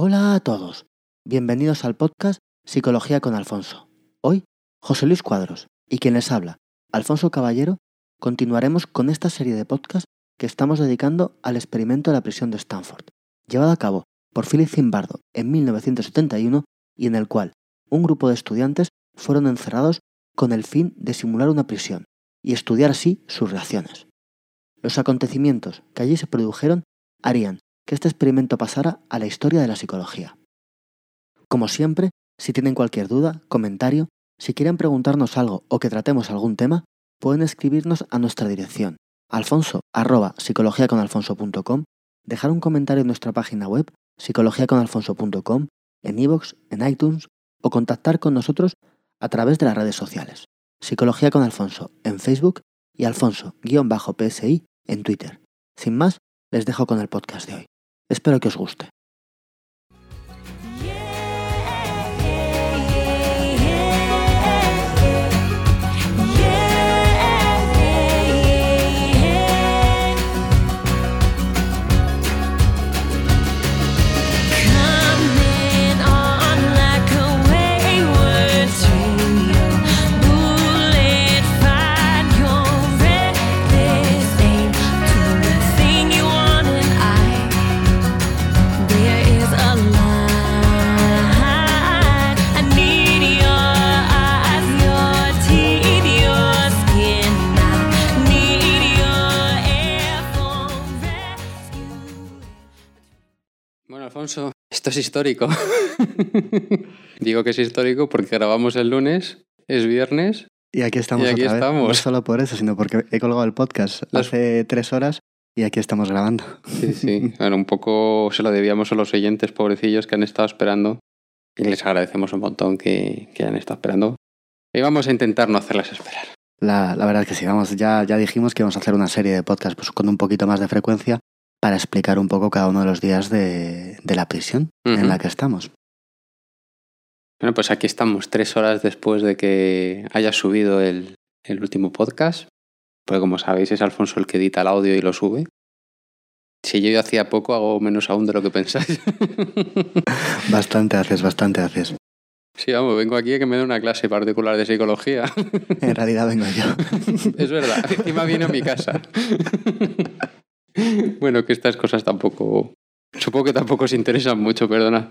Hola a todos. Bienvenidos al podcast Psicología con Alfonso. Hoy, José Luis Cuadros y quien les habla, Alfonso Caballero, continuaremos con esta serie de podcasts que estamos dedicando al experimento de la prisión de Stanford, llevado a cabo por Philip Zimbardo en 1971 y en el cual un grupo de estudiantes fueron encerrados con el fin de simular una prisión y estudiar así sus reacciones. Los acontecimientos que allí se produjeron harían que este experimento pasara a la historia de la psicología. Como siempre, si tienen cualquier duda, comentario, si quieren preguntarnos algo o que tratemos algún tema, pueden escribirnos a nuestra dirección alfonso dejar un comentario en nuestra página web psicologiaconalfonso.com, en iVoox, en iTunes o contactar con nosotros a través de las redes sociales. Psicología con Alfonso en Facebook y Alfonso-PSI en Twitter. Sin más, les dejo con el podcast de hoy. Espero que os guste. Esto es histórico. Digo que es histórico porque grabamos el lunes, es viernes. Y aquí estamos y aquí otra estamos. Vez. No solo por eso, sino porque he colgado el podcast hace tres horas y aquí estamos grabando. Sí, sí. Bueno, un poco se lo debíamos a los oyentes pobrecillos que han estado esperando. Y les agradecemos un montón que, que han estado esperando. Y vamos a intentar no hacerles esperar. La, la verdad es que sí, vamos, ya, ya dijimos que íbamos a hacer una serie de podcasts pues, con un poquito más de frecuencia para explicar un poco cada uno de los días de, de la prisión en la que estamos. Bueno, pues aquí estamos, tres horas después de que haya subido el, el último podcast. Porque como sabéis, es Alfonso el que edita el audio y lo sube. Si yo hacía poco, hago menos aún de lo que pensáis. Bastante haces, bastante haces. Sí, vamos, vengo aquí a que me dé una clase particular de psicología. En realidad vengo yo. es verdad, encima viene a mi casa. bueno, que estas cosas tampoco... Supongo que tampoco os interesan mucho, perdona.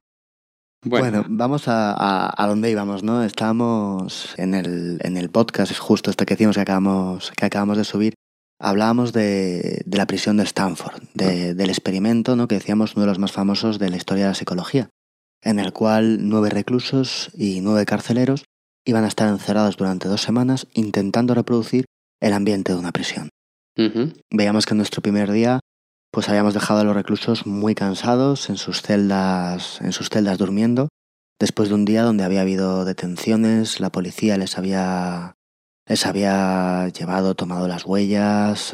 Bueno, Bueno, vamos a, a, a dónde íbamos, ¿no? Estábamos en el, en el podcast, justo este que decimos que acabamos, que acabamos de subir. Hablábamos de, de la prisión de Stanford, de- del experimento, ¿no? Que decíamos uno de los más famosos de la historia de la psicología, en el cual nueve reclusos y nueve carceleros iban a estar encerrados durante dos semanas intentando reproducir el ambiente de una prisión. Veíamos que en nuestro primer día pues habíamos dejado a los reclusos muy cansados en sus celdas, en sus celdas durmiendo, después de un día donde había habido detenciones, la policía les había les había llevado, tomado las huellas,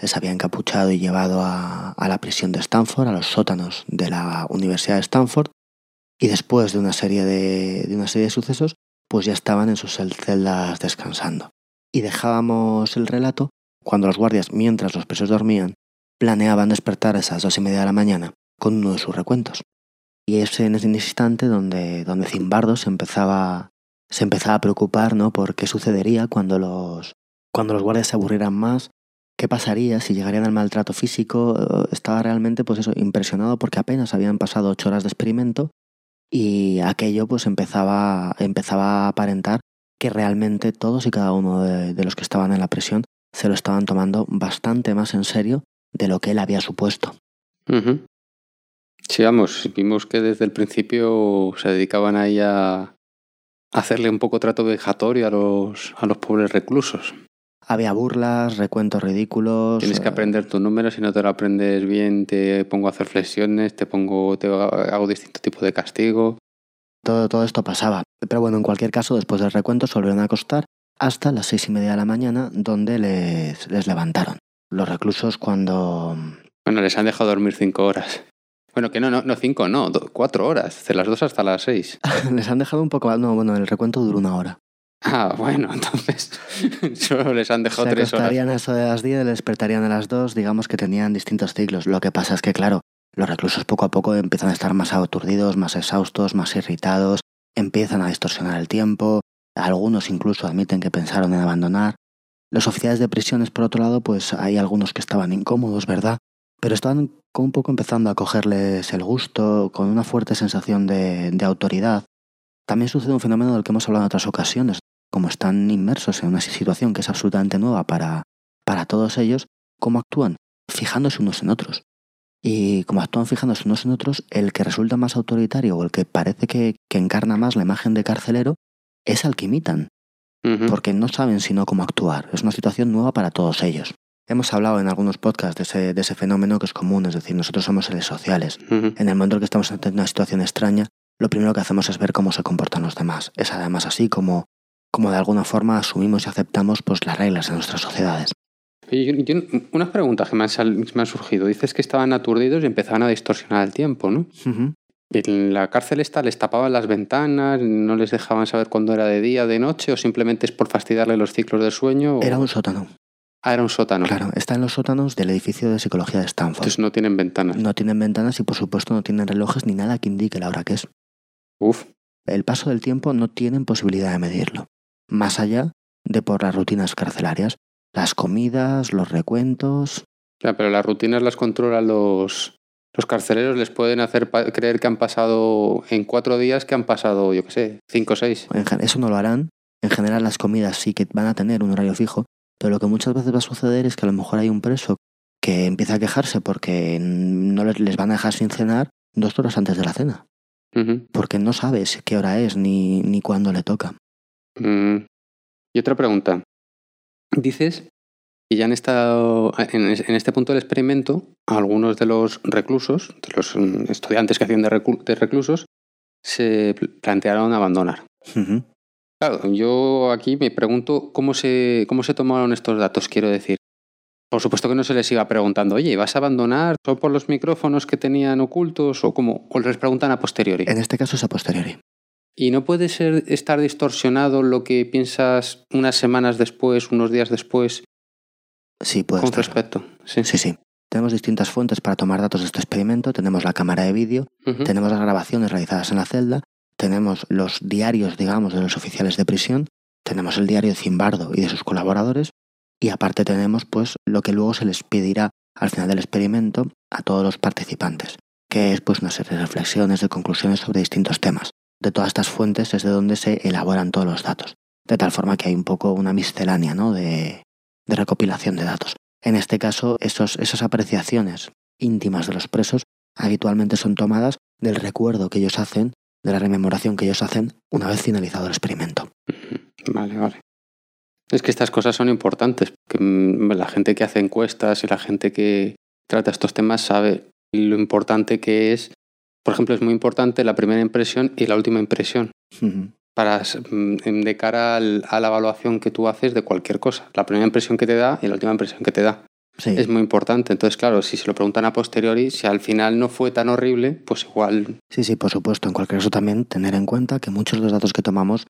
les había encapuchado y llevado a, a la prisión de Stanford, a los sótanos de la Universidad de Stanford, y después de una serie de, de una serie de sucesos, pues ya estaban en sus cel- celdas descansando. Y dejábamos el relato cuando los guardias, mientras los presos dormían, planeaban despertar a esas dos y media de la mañana con uno de sus recuentos. Y es en ese instante donde, donde Zimbardo se empezaba, se empezaba a preocupar ¿no? por qué sucedería cuando los, cuando los guardias se aburrieran más, qué pasaría si llegarían al maltrato físico. Estaba realmente pues eso, impresionado porque apenas habían pasado ocho horas de experimento y aquello pues empezaba, empezaba a aparentar que realmente todos y cada uno de, de los que estaban en la prisión se lo estaban tomando bastante más en serio de lo que él había supuesto. ujú. Sí, vamos, vimos que desde el principio se dedicaban ahí a hacerle un poco trato vejatorio a los, a los pobres reclusos. Había burlas, recuentos ridículos. Tienes que eh, aprender tu número, si no te lo aprendes bien, te pongo a hacer flexiones, te pongo, te hago distinto tipo de castigo. Todo, todo esto pasaba. Pero bueno, en cualquier caso, después del recuento se volvieron a acostar hasta las seis y media de la mañana, donde les, les levantaron. Los reclusos cuando... Bueno, les han dejado dormir cinco horas. Bueno, que no, no, no cinco, no, do- cuatro horas, de las dos hasta las seis. les han dejado un poco... No, bueno, el recuento duró una hora. Ah, bueno, entonces solo les han dejado se tres horas. a eso de las 10 y despertarían a las 2, digamos que tenían distintos ciclos. Lo que pasa es que, claro, los reclusos poco a poco empiezan a estar más aturdidos, más exhaustos, más irritados, empiezan a distorsionar el tiempo, algunos incluso admiten que pensaron en abandonar. Los oficiales de prisiones, por otro lado, pues hay algunos que estaban incómodos, ¿verdad? Pero estaban un poco empezando a cogerles el gusto, con una fuerte sensación de, autoridad. También sucede un fenómeno del que hemos hablado en otras ocasiones. Como están inmersos en una situación que es absolutamente nueva para, para todos ellos, ¿cómo actúan? Fijándose unos en otros. Y como actúan fijándose unos en otros, el que resulta más autoritario o el que parece que, encarna más la imagen de carcelero es al que imitan. Porque no saben sino cómo actuar. Es una situación nueva para todos ellos. Hemos hablado en algunos podcasts de ese, de ese fenómeno que es común, es decir, nosotros somos seres sociales. En el momento en que estamos ante una situación extraña, lo primero que hacemos es ver cómo se comportan los demás. Es además así como, como de alguna forma asumimos y aceptamos pues, las reglas de nuestras sociedades unas preguntas que me han, surgido. Dices que estaban aturdidos y empezaban a distorsionar el tiempo, ¿no? ¿En la cárcel esta les tapaban las ventanas, no les dejaban saber cuándo era de día, de noche, o simplemente es por fastidiarle los ciclos del sueño? Era un sótano. Ah, era un sótano. Claro, está en los sótanos del edificio de psicología de Stanford. Entonces no tienen ventanas. No tienen ventanas y por supuesto no tienen relojes ni nada que indique la hora que es. Uf. El paso del tiempo no tienen posibilidad de medirlo. Más allá de por las rutinas carcelarias, las comidas, los recuentos. Ya, pero las rutinas las controlan los, los carceleros, les pueden hacer creer que han pasado en cuatro días que han pasado, yo qué sé, cinco o seis. Eso no lo harán. En general las comidas sí que van a tener un horario fijo, pero lo que muchas veces va a suceder es que a lo mejor hay un preso que empieza a quejarse porque no les van a dejar sin cenar dos horas antes de la cena. Porque no sabes qué hora es ni, ni cuándo le toca. Mm. Y otra pregunta. Dices que ya han estado, en, este punto del experimento, algunos de los reclusos, de los mm, estudiantes que hacían de, reclusos, se plantearon abandonar. Claro, yo aquí me pregunto cómo se, cómo se tomaron estos datos, quiero decir. Por supuesto que no se les iba preguntando, oye, ¿vas a abandonar? ¿O por los micrófonos que tenían ocultos? ¿O cómo? ¿O les preguntan a posteriori? En este caso es a posteriori. Y no puede ser estar distorsionado lo que piensas unas semanas después, unos días después. Sí, puede Con respecto. Sí. sí, sí. Tenemos distintas fuentes para tomar datos de este experimento. Tenemos la cámara de vídeo, tenemos las grabaciones realizadas en la celda, tenemos los diarios, digamos, de los oficiales de prisión, tenemos el diario de Zimbardo y de sus colaboradores, y aparte tenemos, pues, lo que luego se les pedirá al final del experimento a todos los participantes, que es, pues, una serie de reflexiones, de conclusiones sobre distintos temas de todas estas fuentes es de donde se elaboran todos los datos. De tal forma que hay un poco una miscelánea ¿no? de, recopilación de datos. En este caso, esos, esas apreciaciones íntimas de los presos habitualmente son tomadas del recuerdo que ellos hacen, de la rememoración que ellos hacen una vez finalizado el experimento. Vale, vale. Es que estas cosas son importantes, que mm, la gente que hace encuestas y la gente que trata estos temas sabe lo importante que es por ejemplo, es muy importante la primera impresión y la última impresión. Para, mm, de cara a la evaluación que tú haces de cualquier cosa. La primera impresión que te da y la última impresión que te da. Es muy importante. Entonces, claro, si se lo preguntan a posteriori, si al final no fue tan horrible, pues igual. Sí, sí, por supuesto. En cualquier caso, también tener en cuenta que muchos de los datos que tomamos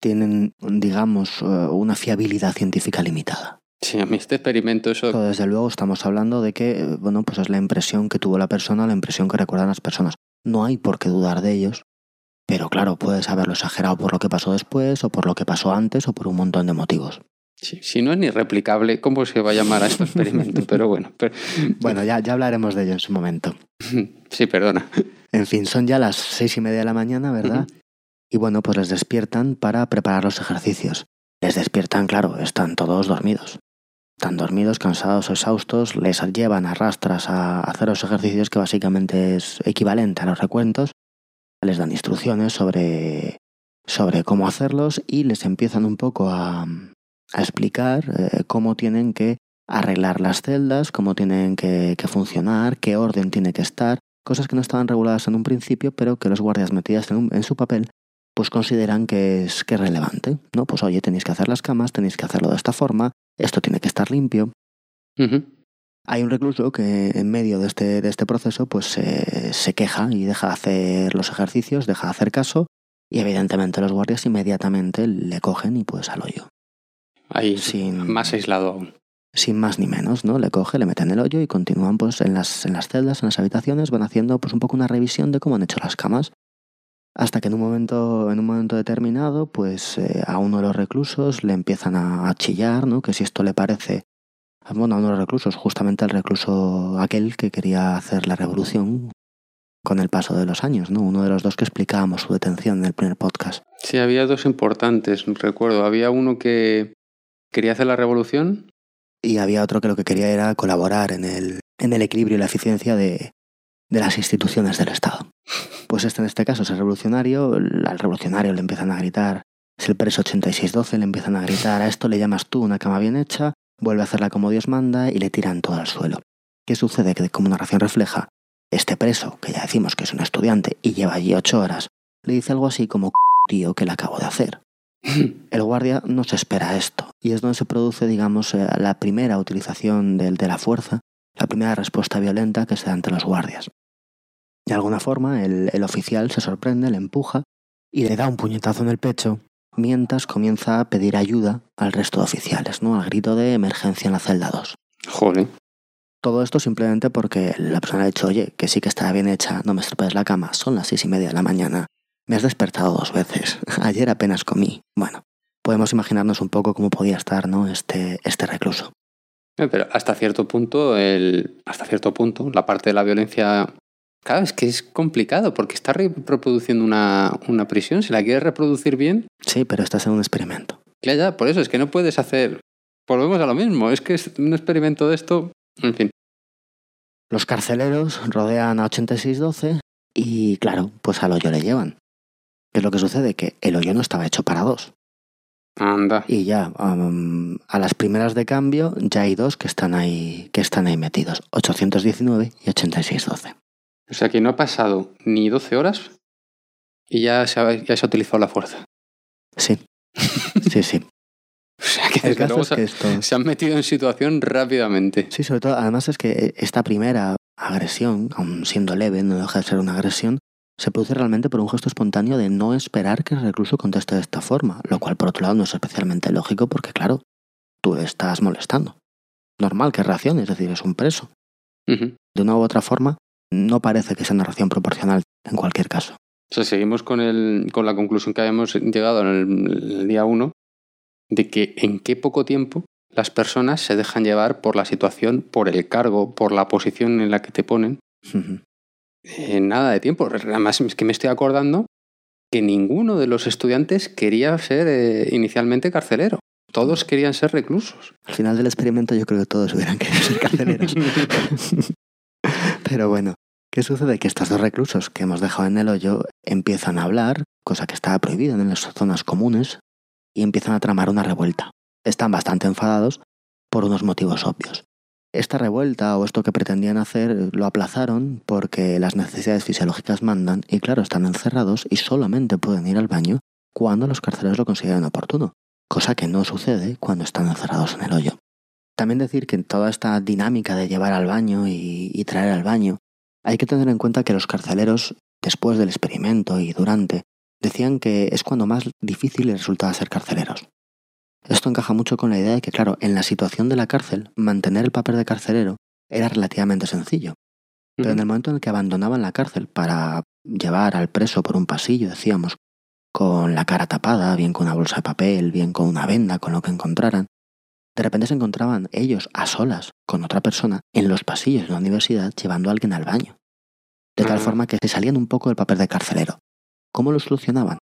tienen, digamos, eh, una fiabilidad científica limitada. Sí, a mí este experimento eso... Desde luego estamos hablando de que, eh, bueno, pues es la impresión que tuvo la persona, la impresión que recuerdan las personas. No hay por qué dudar de ellos, pero claro, puedes haberlo exagerado por lo que pasó después, o por lo que pasó antes, o por un montón de motivos. Sí, si no es ni replicable, ¿cómo se va a llamar a este experimento? Pero bueno. Bueno, ya, ya hablaremos de ello en su momento. Sí, perdona. En fin, son ya las seis y media de la mañana, ¿verdad? Y bueno, pues les despiertan para preparar los ejercicios. Les despiertan, claro, están todos dormidos. Están dormidos, cansados, exhaustos, les llevan a rastras a hacer los ejercicios que básicamente es equivalente a los recuentos, les dan instrucciones sobre, sobre cómo hacerlos y les empiezan un poco a, a explicar eh, cómo tienen que arreglar las celdas, cómo tienen que, funcionar, qué orden tiene que estar, cosas que no estaban reguladas en un principio, pero que los guardias metidas en, su papel pues consideran que es, que es relevante, ¿no? Pues oye, tenéis que hacer las camas, tenéis que hacerlo de esta forma, esto tiene que estar limpio. Hay un recluso que en medio de este, de este proceso pues se queja y deja de hacer los ejercicios, deja de hacer caso y evidentemente los guardias inmediatamente le cogen y pues al hoyo. Ahí, sin, más aislado aún. sin más ni menos, ¿no? Le coge, le mete en el hoyo y continúan pues en las, en las celdas, en las habitaciones, van haciendo pues un poco una revisión de cómo han hecho las camas. Hasta que en un momento, en un momento determinado, pues eh, a uno de los reclusos le empiezan a, a, chillar, ¿no? Que si esto le parece, bueno, a uno de los reclusos, justamente al recluso aquel que quería hacer la revolución con el paso de los años, ¿no? Uno de los dos que explicábamos su detención en el primer podcast. Sí, había dos importantes, recuerdo. Había uno que quería hacer la revolución y había otro que lo que quería era colaborar en el, en el equilibrio y la eficiencia de, de las instituciones del Estado. Pues este en este caso es el revolucionario, al revolucionario le empiezan a gritar, es el preso 8612, le empiezan a gritar, a esto le llamas tú una cama bien hecha, vuelve a hacerla como Dios manda y le tiran todo al suelo. ¿Qué sucede? Que como narración refleja, este preso, que ya decimos que es un estudiante y lleva allí ocho horas, le dice algo así como tío que le acabo de hacer. El guardia no se espera esto y es donde se produce, digamos, eh, la primera utilización de, de la fuerza, la primera respuesta violenta que se da ante los guardias. De alguna forma, el, el, oficial se sorprende, le empuja y le da un puñetazo en el pecho mientras comienza a pedir ayuda al resto de oficiales, ¿no? Al grito de emergencia en la celda 2. Joder. Todo esto simplemente porque la persona ha dicho, oye, que sí que está bien hecha, no me estropees la cama, son las seis y media de la mañana, me has despertado dos veces, ayer apenas comí. Bueno, podemos imaginarnos un poco cómo podía estar ¿no? este, este recluso. Pero hasta cierto punto, el, hasta cierto punto, la parte de la violencia, claro, es que es complicado porque está reproduciendo una, una prisión. Si la quieres reproducir bien. Sí, pero estás en un experimento. Ya, ya, por eso es que no puedes hacer. Volvemos a lo mismo. Es que es un experimento de esto. En fin. Los carceleros rodean a 8612 y, claro, pues al hoyo le llevan. ¿Qué es lo que sucede? Que el hoyo no estaba hecho para dos. Anda. Y ya, um, a las primeras de cambio, ya hay dos que están ahí, que están ahí metidos. 819 y 8612. O sea que no ha pasado ni 12 horas y ya se ha, ya se ha utilizado la fuerza. Sí. Sí, sí. O sea que, desde luego es que esto... se han metido en situación rápidamente. Sí, sobre todo, además es que esta primera agresión, aun siendo leve, no deja de ser una agresión, se produce realmente por un gesto espontáneo de no esperar que el recluso conteste de esta forma, lo cual por otro lado no es especialmente lógico porque claro, tú estás molestando. Normal que reaccione, es decir, es un preso. Uh -huh. De una u otra forma, no parece que sea una reacción proporcional en cualquier caso. O sea, seguimos con, el, con la conclusión que habíamos llegado en el, el día 1 de que en qué poco tiempo las personas se dejan llevar por la situación, por el cargo, por la posición en la que te ponen. Uh -huh. eh, nada de tiempo. Además, es que me estoy acordando que ninguno de los estudiantes quería ser eh, inicialmente carcelero. Todos querían ser reclusos. Al final del experimento yo creo que todos hubieran querido ser carceleros. Pero bueno, ¿qué sucede? Que estos dos reclusos que hemos dejado en el hoyo empiezan a hablar, cosa que estaba prohibida en las zonas comunes, y empiezan a tramar una revuelta. Están bastante enfadados por unos motivos obvios. Esta revuelta o esto que pretendían hacer lo aplazaron porque las necesidades fisiológicas mandan y claro, están encerrados y solamente pueden ir al baño cuando los carceleros lo consideren oportuno, cosa que no sucede cuando están encerrados en el hoyo. También decir que en toda esta dinámica de llevar al baño y, y traer al baño, hay que tener en cuenta que los carceleros, después del experimento y durante, decían que es cuando más difícil les resultaba ser carceleros. Esto encaja mucho con la idea de que, claro, en la situación de la cárcel, mantener el papel de carcelero era relativamente sencillo. Pero en el momento en el que abandonaban la cárcel para llevar al preso por un pasillo, decíamos, con la cara tapada, bien con una bolsa de papel, bien con una venda, con lo que encontraran, de repente se encontraban ellos a solas con otra persona en los pasillos de la universidad llevando a alguien al baño. De tal forma que se salían un poco del papel de carcelero. ¿Cómo lo solucionaban?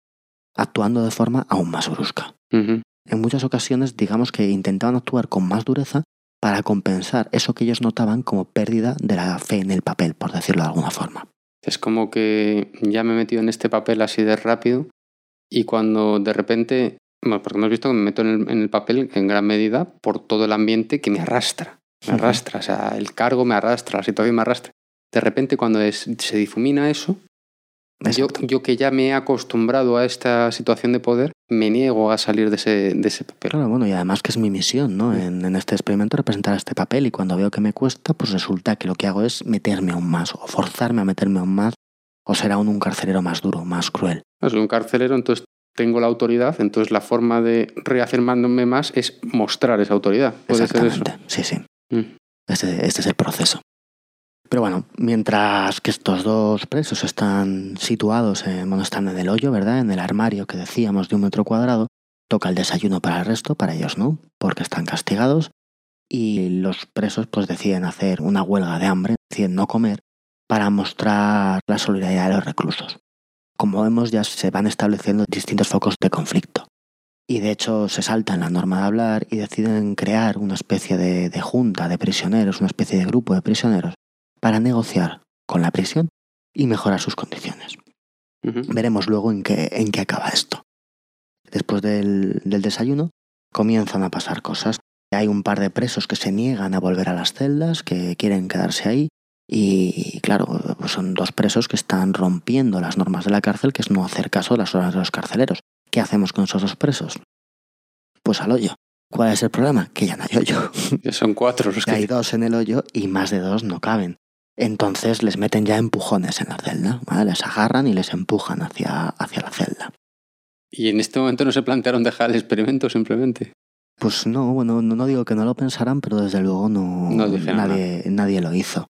Actuando de forma aún más brusca. Uh -huh. En muchas ocasiones, digamos que intentaban actuar con más dureza para compensar eso que ellos notaban como pérdida de la fe en el papel, por decirlo de alguna forma. Es como que ya me he metido en este papel así de rápido y cuando de repente, bueno, porque hemos visto que me meto en el, en el papel en gran medida por todo el ambiente que me arrastra, me arrastra, o sea, el cargo me arrastra, la situación me arrastra. De repente cuando es, se difumina eso, yo, yo, que ya me he acostumbrado a esta situación de poder, me niego a salir de ese, de ese papel. Claro, bueno, y además que es mi misión, ¿no? En, en, este experimento representar este papel y cuando veo que me cuesta, pues resulta que lo que hago es meterme aún más o forzarme a meterme aún más o ser aún un carcelero más duro, más cruel. Soy un carcelero, entonces tengo la autoridad, entonces la forma de reafirmándome más es mostrar esa autoridad. ¿Puede ser eso? Exactamente, sí, sí. Mm. Este, este es el proceso. Pero bueno, mientras que estos dos presos están situados, en, bueno, están en el hoyo, ¿verdad? En el armario que decíamos de un metro cuadrado, toca el desayuno para el resto, para ellos no, porque están castigados. Y los presos pues deciden hacer una huelga de hambre, deciden no comer, para mostrar la solidaridad de los reclusos. Como vemos, ya se van estableciendo distintos focos de conflicto. Y de hecho se saltan la norma de hablar y deciden crear una especie de, de junta de prisioneros, una especie de grupo de prisioneros, para negociar con la prisión y mejorar sus condiciones. Veremos luego en qué, en qué acaba esto. Después del, del desayuno comienzan a pasar cosas. Hay un par de presos que se niegan a volver a las celdas, que quieren quedarse ahí. Y claro, pues son dos presos que están rompiendo las normas de la cárcel, que es no hacer caso a las órdenes de los carceleros. ¿Qué hacemos con esos dos presos? Pues al hoyo. ¿Cuál es el problema? Que ya no hay hoyo. Ya son cuatro los Que hay dos en el hoyo y más de dos no caben. Entonces les meten ya empujones en la celda, ¿vale? les agarran y les empujan hacia, hacia la celda. Y en este momento no se plantearon dejar el experimento simplemente. Pues no, bueno, no, no digo que no lo pensaran, pero desde luego no, nadie, nadie lo hizo.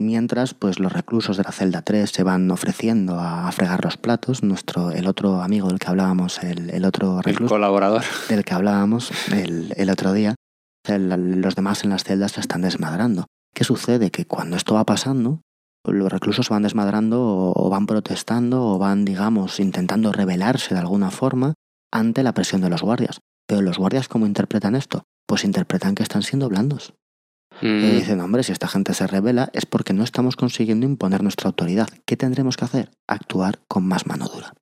Mientras, pues los reclusos de la celda 3 se van ofreciendo a fregar los platos. Nuestro, el otro amigo del que hablábamos, el, el otro El recluso colaborador. del que hablábamos el, el otro día, el- los demás en las celdas se están desmadrando. ¿Qué sucede? Que cuando esto va pasando, los reclusos van desmadrando o, o van protestando o van, digamos, intentando rebelarse de alguna forma ante la presión de los guardias. Pero los guardias, ¿cómo interpretan esto? Pues interpretan que están siendo blandos. Y Mm, dicen, hombre, si esta gente se revela es porque no estamos consiguiendo imponer nuestra autoridad. ¿Qué tendremos que hacer? Actuar con más mano dura.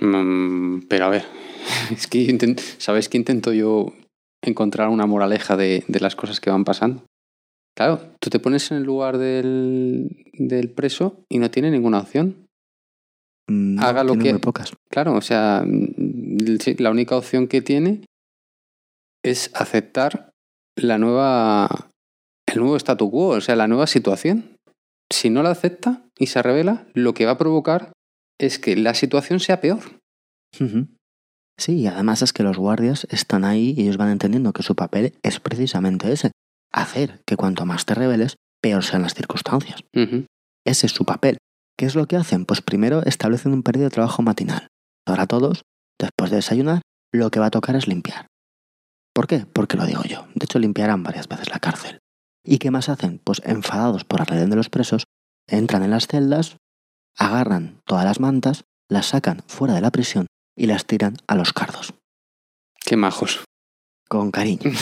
mm, pero a ver, es que intent- ¿sabéis que intento yo encontrar una moraleja de, de las cosas que van pasando? Claro, tú te pones en el lugar del, del preso y no tiene ninguna opción. Mm, no, Haga lo que- muy pocas. Claro, o sea, la única opción que tiene es aceptar la nueva, el nuevo statu quo, o sea, la nueva situación. Si no la acepta y se revela, lo que va a provocar es que la situación sea peor. Sí, y además es que los guardias están ahí y ellos van entendiendo que su papel es precisamente ese, hacer que cuanto más te reveles, peor sean las circunstancias. Ese es su papel. ¿Qué es lo que hacen? Pues primero establecen un periodo de trabajo matinal. Ahora todos, después de desayunar, lo que va a tocar es limpiar. ¿Por qué? Porque lo digo yo. De hecho, limpiarán varias veces la cárcel. ¿Y qué más hacen? Pues enfadados por la rebelión de los presos, entran en las celdas, agarran todas las mantas, las sacan fuera de la prisión y las tiran a los cardos. Qué majos. Con cariño.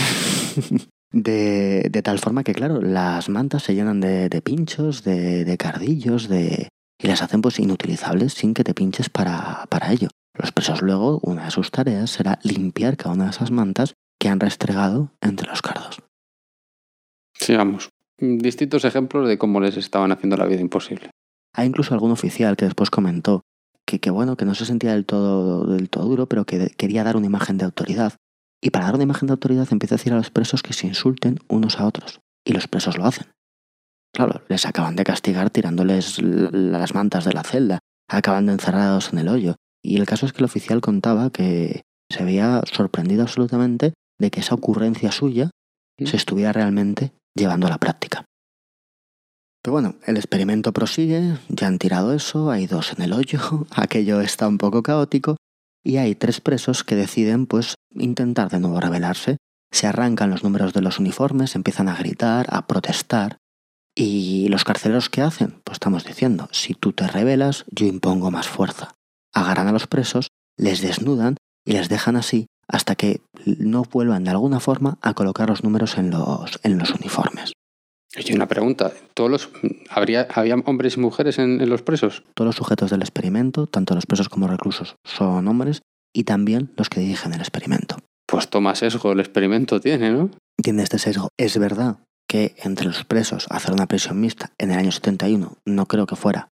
De, de tal forma que, claro, las mantas se llenan de, de pinchos, de, de cardillos, de, y las hacen pues inutilizables sin que te pinches para, para ello. Los presos luego, una de sus tareas será limpiar cada una de esas mantas que han restregado entre los cardos. Sigamos. Distintos ejemplos de cómo les estaban haciendo la vida imposible. Hay incluso algún oficial que después comentó que, que bueno, que no se sentía del todo, del todo duro, pero que de- quería dar una imagen de autoridad. Y para dar una imagen de autoridad empieza a decir a los presos que se insulten unos a otros. Y los presos lo hacen. Claro, les acaban de castigar tirándoles las mantas de la celda, acaban de encerrados en el hoyo. Y el caso es que el oficial contaba que se había sorprendido absolutamente de que esa ocurrencia suya ¿Mm? se estuviera realmente llevando a la práctica. Pero bueno, el experimento prosigue, ya han tirado eso, hay dos en el hoyo, aquello está un poco caótico, y hay tres presos que deciden pues intentar de nuevo rebelarse. Se arrancan los números de los uniformes, empiezan a gritar, a protestar. ¿Y los carceleros qué hacen? Pues estamos diciendo, si tú te rebelas, yo impongo más fuerza. Agarran a los presos, les desnudan y les dejan así hasta que no vuelvan de alguna forma a colocar los números en los, en los uniformes. Oye, una pregunta. ¿Todos los, habría, ¿Había hombres y mujeres en, en los presos? Todos los sujetos del experimento, tanto los presos como reclusos, son hombres y también los que dirigen el experimento. Pues toma sesgo el experimento tiene, ¿no? Tiene este sesgo. Es verdad que entre los presos hacer una prisión mixta en el año 71 no creo que fuera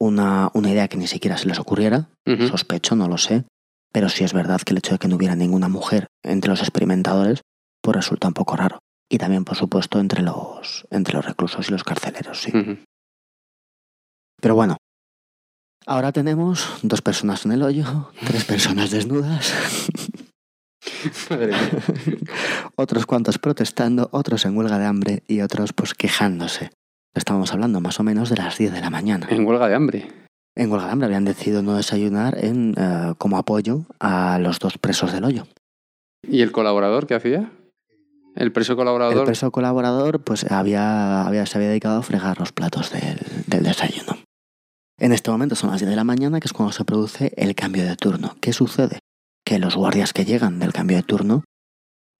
una, una idea que ni siquiera se les ocurriera, sospecho, no lo sé, pero sí es verdad que el hecho de que no hubiera ninguna mujer entre los experimentadores pues resulta un poco raro. Y también, por supuesto, entre los, entre los reclusos y los carceleros, sí. Pero bueno, Ahora tenemos dos personas en el hoyo, tres personas desnudas, Madre mía. otros cuantos protestando, otros en huelga de hambre y otros pues quejándose. Estábamos hablando más o menos de las 10 de la mañana. En huelga de hambre. En hambre habían decidido no desayunar en, eh, como apoyo a los dos presos del hoyo. ¿Y el colaborador qué hacía? ¿El preso El colaborador? preso colaborador pues había, había, se había dedicado a fregar los platos del, del desayuno. En este momento son las 10 de la mañana, que es cuando se produce el cambio de turno. ¿Qué sucede? Que los guardias que llegan del cambio de turno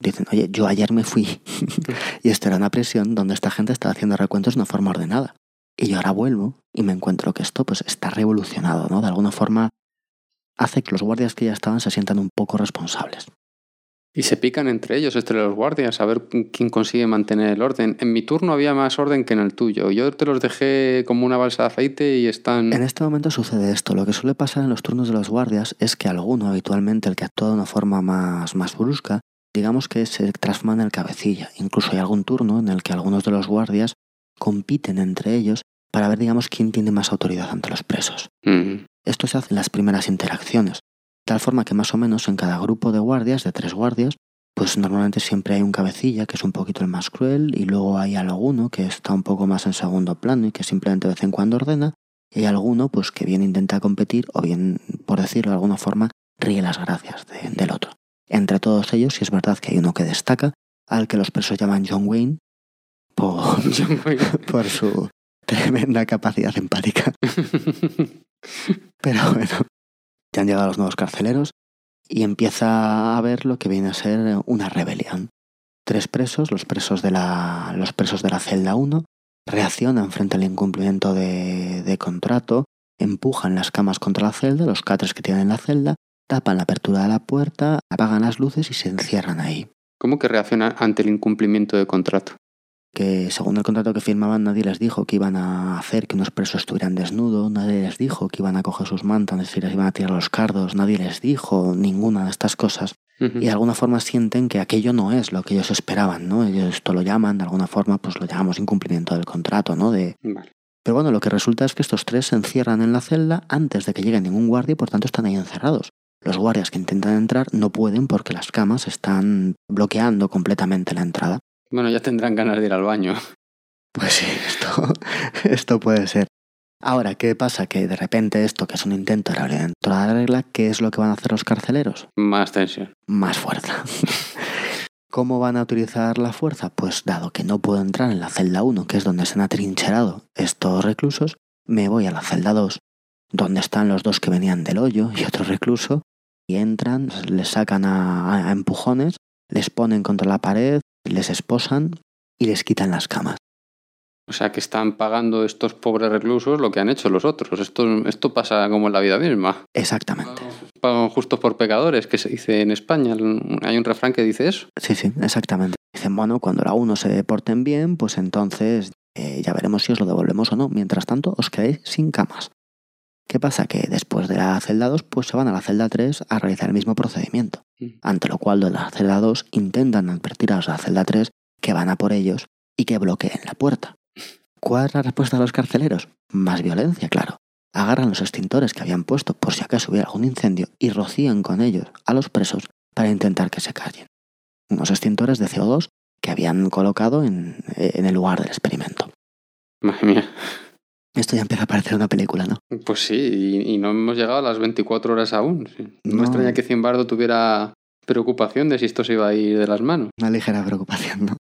dicen, oye, yo ayer me fui y esto era una prisión donde esta gente estaba haciendo recuentos de una forma ordenada. Y yo ahora vuelvo y me encuentro que esto pues está revolucionado, ¿no? De alguna forma hace que los guardias que ya estaban se sientan un poco responsables. Y se pican entre ellos, entre los guardias, a ver quién consigue mantener el orden. En mi turno había más orden que en el tuyo. Yo te los dejé como una balsa de aceite y están... En este momento sucede esto. Lo que suele pasar en los turnos de los guardias es que alguno, habitualmente el que actúa de una forma más, más brusca, digamos que se transforma en el cabecilla. Incluso hay algún turno en el que algunos de los guardias compiten entre ellos para ver, digamos, quién tiene más autoridad ante los presos. Mm. Esto se hace en las primeras interacciones. De tal forma que más o menos en cada grupo de guardias, de tres guardias, pues normalmente siempre hay un cabecilla que es un poquito el más cruel y luego hay alguno que está un poco más en segundo plano y que simplemente de vez en cuando ordena y hay alguno pues que bien intenta competir o bien, por decirlo de alguna forma, ríe las gracias de- del otro. Entre todos ellos, sí es verdad que hay uno que destaca, al que los presos llaman John Wayne, por, Yo voy- por su tremenda capacidad empática. Pero bueno, ya han llegado los nuevos carceleros y empieza a haber lo que viene a ser una rebelión. Tres presos, los presos de la, los presos de la celda 1, reaccionan frente al incumplimiento de, de contrato, empujan las camas contra la celda, los catres que tienen en la celda, tapan la apertura de la puerta, apagan las luces y se encierran ahí. ¿Cómo que reacciona ante el incumplimiento de contrato? Que según el contrato que firmaban nadie les dijo que iban a hacer que unos presos estuvieran desnudos, nadie les dijo que iban a coger sus mantas y les iban a tirar los cardos, nadie les dijo ninguna de estas cosas y de alguna forma sienten que aquello no es lo que ellos esperaban, ¿no? Ellos esto lo llaman, de alguna forma, pues lo llamamos incumplimiento del contrato, ¿no? De... Vale. Pero bueno, lo que resulta es que estos tres se encierran en la celda antes de que llegue ningún guardia y por tanto están ahí encerrados. Los guardias que intentan entrar no pueden porque las camas están bloqueando completamente la entrada. Bueno, ya tendrán ganas de ir al baño. Pues sí, esto, esto puede ser. Ahora, ¿qué pasa? Que de repente esto, que es un intento de dentro de la regla, ¿qué es lo que van a hacer los carceleros? Más tensión. Más fuerza. ¿Cómo van a utilizar la fuerza? Pues dado que no puedo entrar en la celda 1, que es donde se han atrincherado estos reclusos, me voy a la celda 2, donde están los dos que venían del hoyo y otro recluso, y entran, les sacan a, a empujones, les ponen contra la pared, les esposan y les quitan las camas. O sea, que están pagando estos pobres reclusos lo que han hecho los otros. Esto, esto pasa como en la vida misma. Exactamente. Pagan justos por pecadores, que se dice en España. Hay un refrán que dice eso. Sí, sí, exactamente. Dicen, bueno, cuando la uno se porten bien, pues entonces eh, ya veremos si os lo devolvemos o no. Mientras tanto, os quedáis sin camas. ¿Qué pasa? Que después de la celda 2, pues se van a la celda 3 a realizar el mismo procedimiento. Ante lo cual, de la celda 2 intentan advertir a los de la celda 3 que van a por ellos y que bloqueen la puerta. ¿Cuál es la respuesta de los carceleros? Más violencia, claro. Agarran los extintores que habían puesto por si acaso hubiera algún incendio y rocían con ellos a los presos para intentar que se callen. Unos extintores de CO2 que habían colocado en, en el lugar del experimento. Madre mía. Esto ya empieza a parecer una película, ¿no? Pues sí, y, y no hemos llegado a las 24 horas aún. sí. No, extraña que Zimbardo tuviera preocupación de si esto se iba a ir de las manos. Una ligera preocupación, ¿no?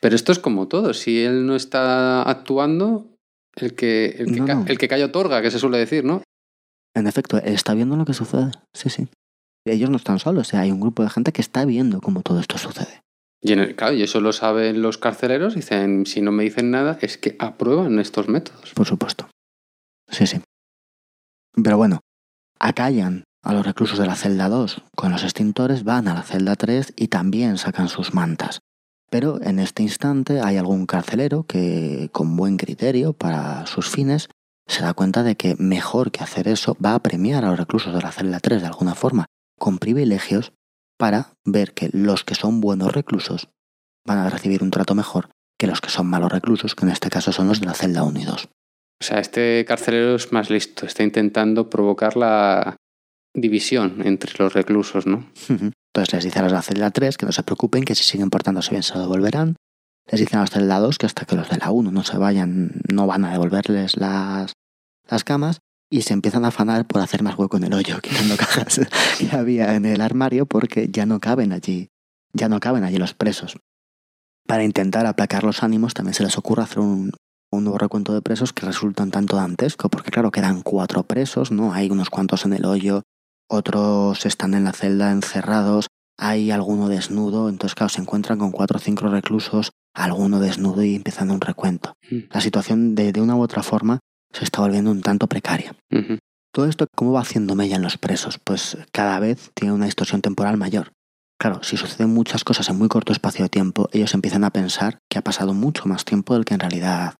Pero esto es como todo. Si él no está actuando, el que, el que, No, ca- no. el que calla otorga, que se suele decir, ¿no? En efecto, él está viendo lo que sucede. Sí, sí. Ellos no están solos, o sea, hay un grupo de gente que está viendo cómo todo esto sucede. Y, claro, y eso lo saben los carceleros. Dicen, si no me dicen nada, es que aprueban estos métodos. Por supuesto. Sí, sí. Pero bueno, acallan a los reclusos de la celda 2 con los extintores, van a la celda 3 y también sacan sus mantas. Pero en este instante hay algún carcelero que, con buen criterio para sus fines, se da cuenta de que mejor que hacer eso va a premiar a los reclusos de la celda 3 de alguna forma, con privilegios, para ver que los que son buenos reclusos van a recibir un trato mejor que los que son malos reclusos, que en este caso son los de la celda 1 y 2. O sea, este carcelero es más listo, está intentando provocar la división entre los reclusos, ¿no? Entonces les dice a los de la celda 3 que no se preocupen, que si siguen portándose bien se lo devolverán. Les dicen a los celda 2 que hasta que los de la 1 no se vayan, no van a devolverles las, las camas y se empiezan a afanar por hacer más hueco en el hoyo, quitando cajas que había en el armario porque ya no caben allí, ya no caben allí los presos. Para intentar aplacar los ánimos también se les ocurre hacer un, un nuevo recuento de presos que resulta un tanto dantesco, porque claro, quedan cuatro presos, ¿no? Hay unos cuantos en el hoyo, otros están en la celda encerrados, hay alguno desnudo, entonces claro, se encuentran con cuatro o cinco reclusos, alguno desnudo y empiezan un recuento. Mm. La situación de, de una u otra forma se está volviendo un tanto precaria. Todo esto, ¿cómo va haciendo mella en los presos? Pues cada vez tiene una distorsión temporal mayor. Claro, si suceden muchas cosas en muy corto espacio de tiempo, ellos empiezan a pensar que ha pasado mucho más tiempo del que en realidad,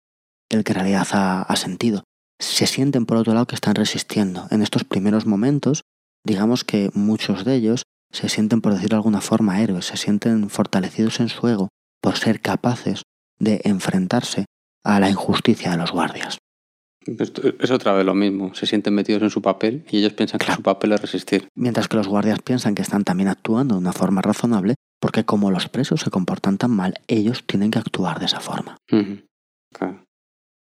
del que en realidad ha, ha sentido. Se sienten, por otro lado, que están resistiendo. En estos primeros momentos, digamos que muchos de ellos se sienten, por decirlo de alguna forma, héroes, se sienten fortalecidos en su ego por ser capaces de enfrentarse a la injusticia de los guardias. Es otra vez lo mismo. Se sienten metidos en su papel y ellos piensan que su papel es resistir. Mientras que los guardias piensan que están también actuando de una forma razonable, porque como los presos se comportan tan mal, ellos tienen que actuar de esa forma. Claro.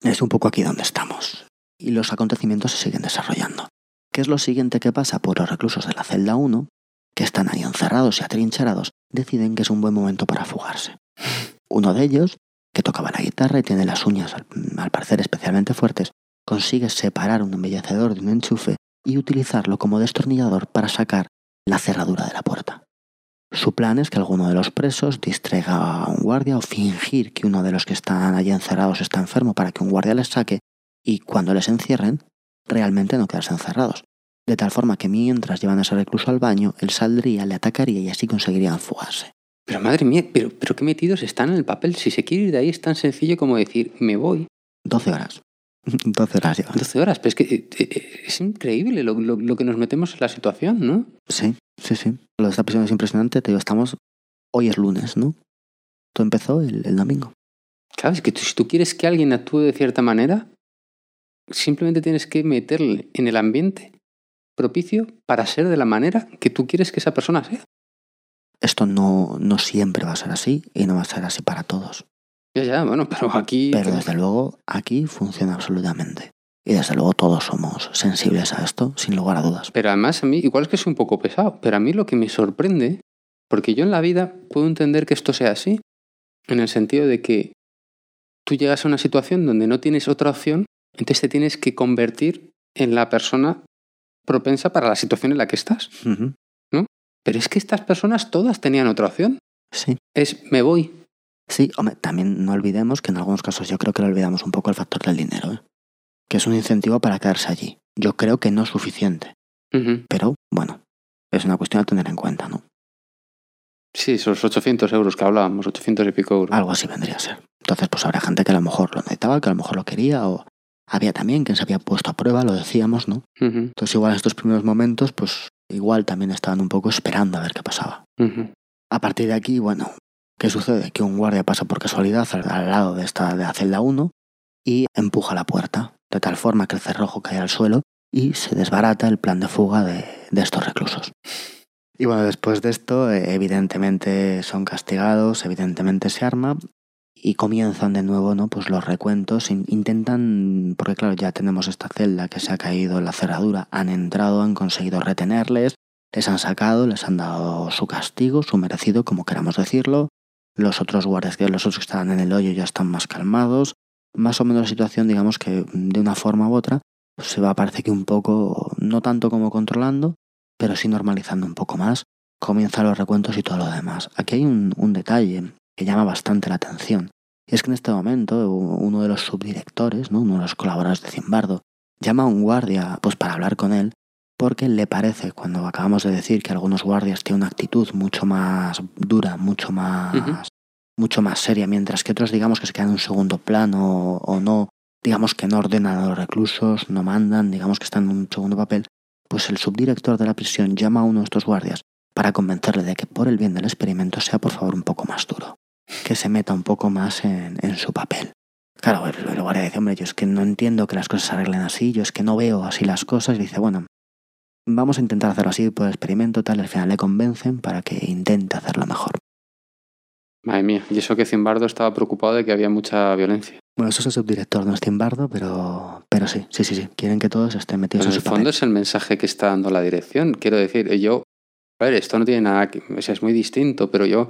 Es un poco aquí donde estamos. Y los acontecimientos se siguen desarrollando. ¿Qué es lo siguiente que pasa? Pues los reclusos de la celda 1, que están ahí encerrados y atrincherados, deciden que es un buen momento para fugarse. Uno de ellos, que tocaba la guitarra y tiene las uñas al, al parecer especialmente fuertes, consigue separar un embellecedor de un enchufe y utilizarlo como destornillador para sacar la cerradura de la puerta. Su plan es que alguno de los presos distraiga a un guardia o fingir que uno de los que están allí encerrados está enfermo para que un guardia les saque y cuando les encierren, realmente no quedarse encerrados. De tal forma que mientras llevan a ese recluso al baño, él saldría, le atacaría y así conseguirían fugarse. Pero madre mía, pero, pero qué metidos están en el papel. Si se quiere ir de ahí es tan sencillo como decir, me voy. 12 horas. 12 horas llevan. 12 horas. Pero es que eh, eh, es increíble lo, lo- lo que nos metemos en la situación, ¿no? Sí, sí, sí. Lo de esta prisión es impresionante. Te digo, estamos... Hoy es lunes, ¿no? Todo empezó el, el domingo. Claro, es que tú- si tú quieres que alguien actúe de cierta manera, simplemente tienes que meterle en el ambiente propicio para ser de la manera que tú quieres que esa persona sea. Esto no, no siempre va a ser así y no va a ser así para todos. Ya, ya, bueno, pero aquí... Pero desde luego aquí funciona absolutamente. Y desde luego todos somos sensibles a esto, sin lugar a dudas. Pero además a mí, igual es que soy un poco pesado, pero a mí lo que me sorprende, porque yo en la vida puedo entender que esto sea así, en el sentido de que tú llegas a una situación donde no tienes otra opción, entonces te tienes que convertir en la persona propensa para la situación en la que estás. Ujú. Pero es que estas personas todas tenían otra opción. Sí, Es me voy. Sí, hombre, también no olvidemos que en algunos casos yo creo que lo olvidamos un poco el factor del dinero, ¿eh? que es un incentivo para quedarse allí. Yo creo que no es suficiente, pero bueno, es una cuestión a tener en cuenta, ¿no? Sí, esos 800 euros que hablábamos, 800 y pico euros. Algo así vendría a ser. Entonces, pues habrá gente que a lo mejor lo necesitaba, que a lo mejor lo quería, o había también quien se había puesto a prueba, lo decíamos, ¿no? Entonces, igual en estos primeros momentos, pues igual también estaban un poco esperando a ver qué pasaba. A partir de aquí, bueno, ¿qué sucede? Que un guardia pasa por casualidad al, lado de esta de la celda 1 y empuja la puerta, de tal forma que el cerrojo cae al suelo y se desbarata el plan de fuga de, de estos reclusos. Y bueno, después de esto, eh, evidentemente son castigados, evidentemente se arma y comienzan de nuevo ¿no? pues los recuentos. In- intentan, porque claro, ya tenemos esta celda que se ha caído la cerradura, han entrado, han conseguido retenerles, les han sacado, les han dado su castigo, su merecido, como queramos decirlo. Los otros guardias, que los otros que estaban en el hoyo ya están más calmados. Más o menos la situación, digamos que de una forma u otra, pues se va parece que un poco, no tanto como controlando, pero sí normalizando un poco más. Comienzan los recuentos y todo lo demás. Aquí hay un, detalle que llama bastante la atención. Y es que en este momento uno de los subdirectores, ¿no? uno de los colaboradores de Zimbardo, llama a un guardia pues para hablar con él porque le parece, cuando acabamos de decir que algunos guardias tienen una actitud mucho más dura, mucho más, mucho más seria, mientras que otros digamos que se quedan en un segundo plano o no, digamos que no ordenan a los reclusos, no mandan, digamos que están en un segundo papel, pues el subdirector de la prisión llama a uno de estos guardias para convencerle de que por el bien del experimento sea por favor un poco más duro, que se meta un poco más en, en su papel. Claro, el, el guardia dice, hombre, yo es que no entiendo que las cosas se arreglen así, yo es que no veo así las cosas. Y dice, bueno, vamos a intentar hacerlo así por experimento, tal. Al final le convencen para que intente hacerlo mejor. Madre mía, y eso que Zimbardo estaba preocupado de que había mucha violencia. Bueno, eso es el subdirector, no es Timbardo, pero, pero sí, sí, sí, sí. Quieren que todos estén metidos Pero en en el fondo papel. es el mensaje que está dando la dirección. Quiero decir, yo, a ver, esto no tiene nada que, o sea, es muy distinto, pero yo,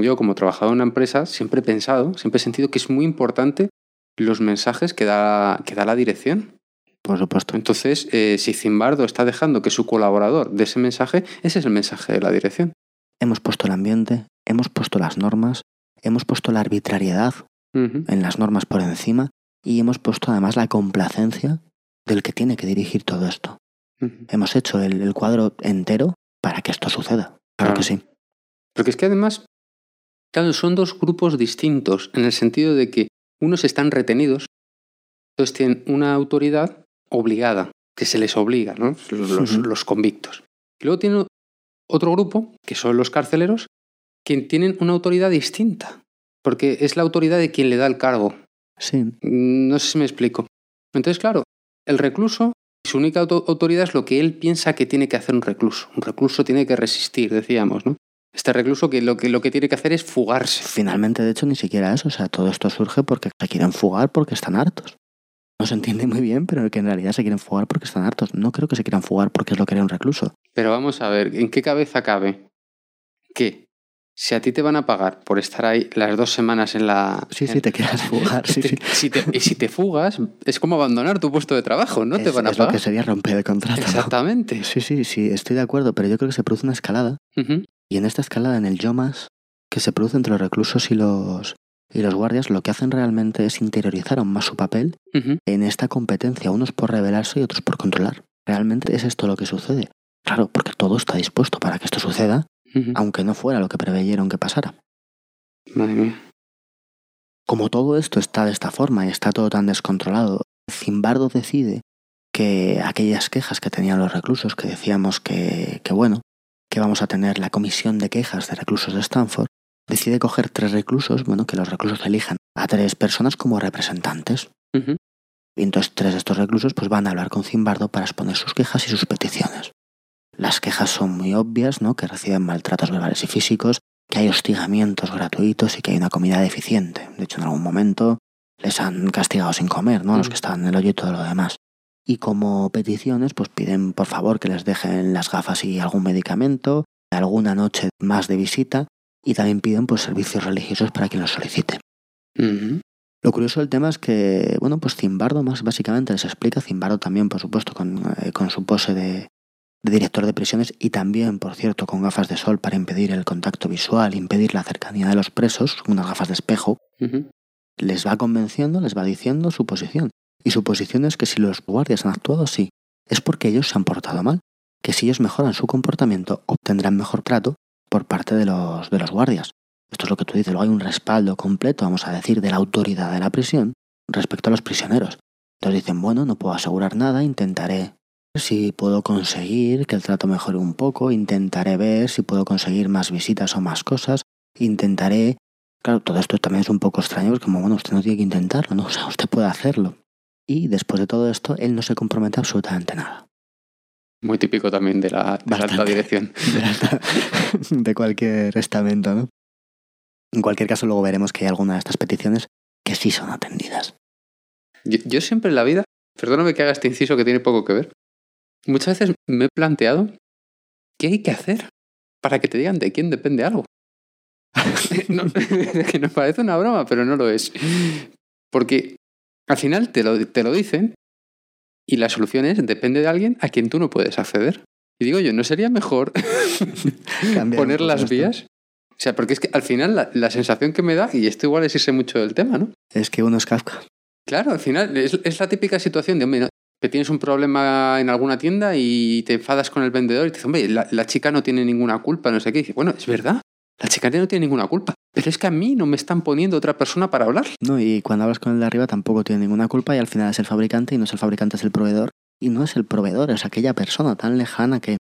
yo como trabajador en una empresa, siempre he pensado, siempre he sentido que es muy importante los mensajes que da, que da la dirección. Por supuesto. Entonces, eh, si Zimbardo está dejando que su colaborador dé ese mensaje, ese es el mensaje de la dirección. Hemos puesto el ambiente, hemos puesto las normas, hemos puesto la arbitrariedad en las normas por encima y hemos puesto además la complacencia del que tiene que dirigir todo esto. Hemos hecho el, el cuadro entero para que esto suceda. Claro Claro. que sí. Porque es que además, claro, son dos grupos distintos en el sentido de que unos están retenidos, entonces tienen una autoridad obligada, que se les obliga, ¿no? Los, convictos. Y luego tiene otro grupo, que son los carceleros, que tienen una autoridad distinta, porque es la autoridad de quien le da el cargo. Sí, No sé si me explico. Entonces, claro, el recluso, su única auto- autoridad es lo que él piensa que tiene que hacer un recluso. Un recluso tiene que resistir, decíamos, ¿no? Este recluso que lo que, lo que tiene que hacer es fugarse. finalmente de hecho ni siquiera eso. O sea, todo esto surge porque se quieren fugar porque están hartos. No se entiende muy bien, pero que en realidad se quieren fugar porque están hartos. No creo que se quieran fugar porque es lo que era un recluso. Pero vamos a ver, ¿en qué cabeza cabe que si a ti te van a pagar por estar ahí las dos semanas en la... Sí, sí, en- te quieras fugar. Sí, te- sí. Si te, y si te fugas, es como abandonar tu puesto de trabajo, no te es, van a es lo que sería romper el contrato. ¿no? Exactamente. Sí, sí, sí, estoy de acuerdo, pero yo creo que se produce una escalada. Y en esta escalada, en el Yomas, que se produce entre los reclusos y los, y los guardias, lo que hacen realmente es interiorizar aún más su papel en esta competencia, unos por rebelarse y otros por controlar. Realmente es esto lo que sucede. Claro, porque todo está dispuesto para que esto suceda, aunque no fuera lo que preveyeron que pasara. Madre mía. Como todo esto está de esta forma y está todo tan descontrolado, Zimbardo decide que aquellas quejas que tenían los reclusos, que decíamos que, que bueno, que vamos a tener la comisión de quejas de reclusos de Stanford, decide coger tres reclusos, bueno, que los reclusos elijan a tres personas como representantes. Y entonces tres de estos reclusos pues van a hablar con Zimbardo para exponer sus quejas y sus peticiones. Las quejas son muy obvias, ¿no? Que reciben maltratos verbales y físicos, que hay hostigamientos gratuitos y que hay una comida deficiente. De hecho, en algún momento les han castigado sin comer, ¿no? A los que estaban en el hoyo y todo lo demás. Y como peticiones, pues piden por favor que les dejen las gafas y algún medicamento, alguna noche más de visita, y también piden pues servicios religiosos para quien los solicite. Lo curioso del tema es que, bueno, pues Zimbardo más básicamente les explica, Zimbardo también, por supuesto, con, eh, con su pose de, de director de prisiones y también, por cierto, con gafas de sol para impedir el contacto visual, impedir la cercanía de los presos, unas gafas de espejo, les va convenciendo, les va diciendo su posición. Y su posición es que si los guardias han actuado así, es porque ellos se han portado mal, que si ellos mejoran su comportamiento, obtendrán mejor trato por parte de los, de los guardias. Esto es lo que tú dices, luego hay un respaldo completo, vamos a decir, de la autoridad de la prisión respecto a los prisioneros. Entonces dicen, bueno, no puedo asegurar nada, intentaré si puedo conseguir que el trato mejore un poco, intentaré ver si puedo conseguir más visitas o más cosas, intentaré Claro, todo esto también es un poco extraño, porque como, bueno, usted no tiene que intentarlo, ¿no? O sea, usted puede hacerlo. Y después de todo esto, él no se compromete absolutamente nada. Muy típico también de la, de la alta dirección. De, la- de cualquier estamento, ¿no? En cualquier caso, luego veremos que hay alguna de estas peticiones que sí son atendidas. Yo, yo siempre en la vida, perdóname que haga este inciso que tiene poco que ver, muchas veces me he planteado qué hay que hacer para que te digan de quién depende algo. No, que nos parece una broma, pero no lo es. Porque al final te lo, te lo dicen y la solución es depende de alguien a quien tú no puedes acceder. Y digo yo, ¿no sería mejor poner las vías? O sea, porque es que al final la, la sensación que me da, y esto igual es irse mucho del tema, ¿no? Es que uno es Kafka. Claro, al final es, es la típica situación de, hombre, ¿no? que tienes un problema en alguna tienda y te enfadas con el vendedor y te dice, hombre, la, la chica no tiene ninguna culpa, no sé qué. Y dice, bueno, es verdad, la chica no tiene ninguna culpa, pero es que a mí no me están poniendo otra persona para hablar. No, y cuando hablas con el de arriba tampoco tiene ninguna culpa y al final es el fabricante y no es el fabricante, es el proveedor. Y no es el proveedor, es aquella persona tan lejana que...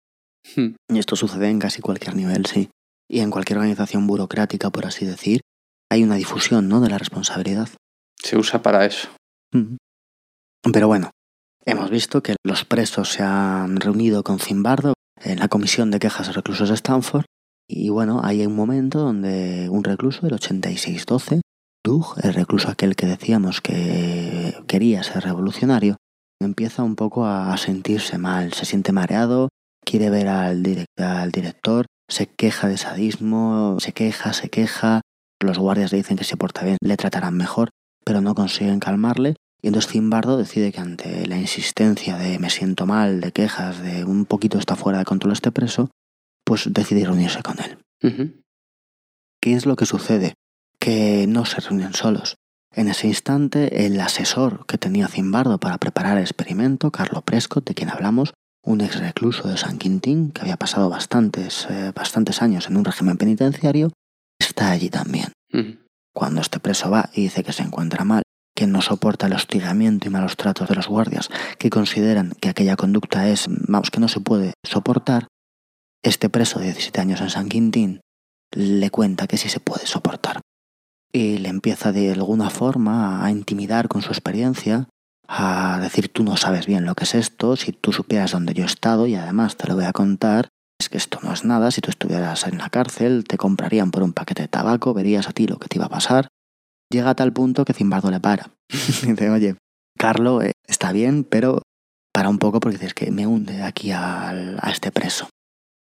Hmm. Y esto sucede en casi cualquier nivel, sí. Y en cualquier organización burocrática, por así decir, hay una difusión, ¿no? De la responsabilidad. Se usa para eso. Pero bueno, hemos visto que los presos se han reunido con Zimbardo en la comisión de quejas de reclusos de Stanford y bueno, hay un momento donde un recluso, el 8612, Doug, el recluso aquel que decíamos que quería ser revolucionario, empieza un poco a sentirse mal, se siente mareado, quiere ver al, al director, se queja de sadismo, se queja, se queja, los guardias le dicen que se porta bien, le tratarán mejor, pero no consiguen calmarle. Y entonces Zimbardo decide que ante la insistencia de me siento mal, de quejas, de un poquito está fuera de control este preso, pues decide reunirse con él. ¿Qué es lo que sucede? Que no se reúnen solos. En ese instante, el asesor que tenía Zimbardo para preparar el experimento, Carlo Prescott, de quien hablamos, un ex recluso de San Quintín, que había pasado bastantes, eh, bastantes años en un régimen penitenciario, está allí también. Cuando este preso va y dice que se encuentra mal, que no soporta el hostigamiento y malos tratos de los guardias, que consideran que aquella conducta es, vamos, que no se puede soportar, este preso de 17 años en San Quintín le cuenta que sí se puede soportar. Y le empieza de alguna forma a intimidar con su experiencia, a decir tú no sabes bien lo que es esto, si tú supieras dónde yo he estado y además te lo voy a contar, es que esto no es nada, si tú estuvieras en la cárcel te comprarían por un paquete de tabaco, verías a ti lo que te iba a pasar. Llega a tal punto que Zimbardo le para. dice, oye, Carlo, eh, está bien, pero para un poco porque dices que me hunde aquí a, a este preso.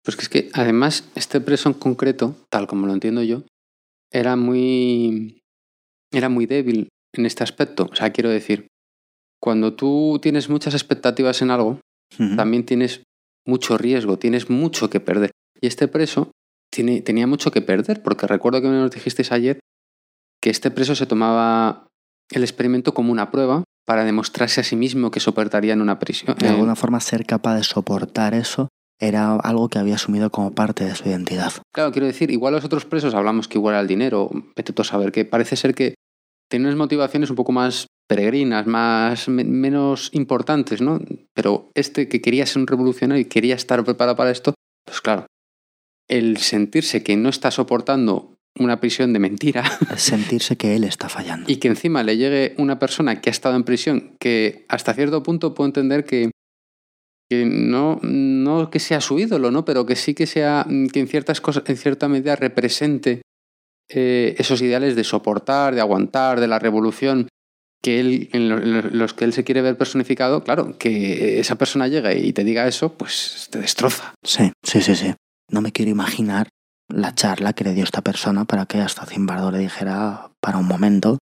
Pues que es que además este preso en concreto, tal como lo entiendo yo, era muy era muy débil en este aspecto. O sea, quiero decir, cuando tú tienes muchas expectativas en algo, también tienes mucho riesgo, tienes mucho que perder. Y este preso tiene, tenía mucho que perder, porque recuerdo que nos dijisteis ayer que este preso se tomaba el experimento como una prueba para demostrarse a sí mismo que soportaría en una prisión. De alguna forma ser capaz de soportar eso era algo que había asumido como parte de su identidad. Claro, quiero decir, igual los otros presos hablamos que igual era el dinero, vete tú a saber que parece ser que tiene unas motivaciones un poco más peregrinas, más menos importantes, ¿no? Pero este que quería ser un revolucionario y quería estar preparado para esto, pues claro, el sentirse que no está soportando una prisión de mentira. Sentirse que él está fallando. Y que encima le llegue una persona que ha estado en prisión, que hasta cierto punto puedo entender que que no, no que sea su ídolo, ¿no? Pero que sí que sea, mm, que en ciertas cosas, en cierta medida represente eh, esos ideales de soportar, de aguantar, de la revolución, que él, en los que él se quiere ver personificado, claro, que esa persona llega y te diga eso, pues te destroza. Sí, sí, sí, sí. No me quiero imaginar la charla que le dio esta persona para que hasta Zimbardo le dijera para un momento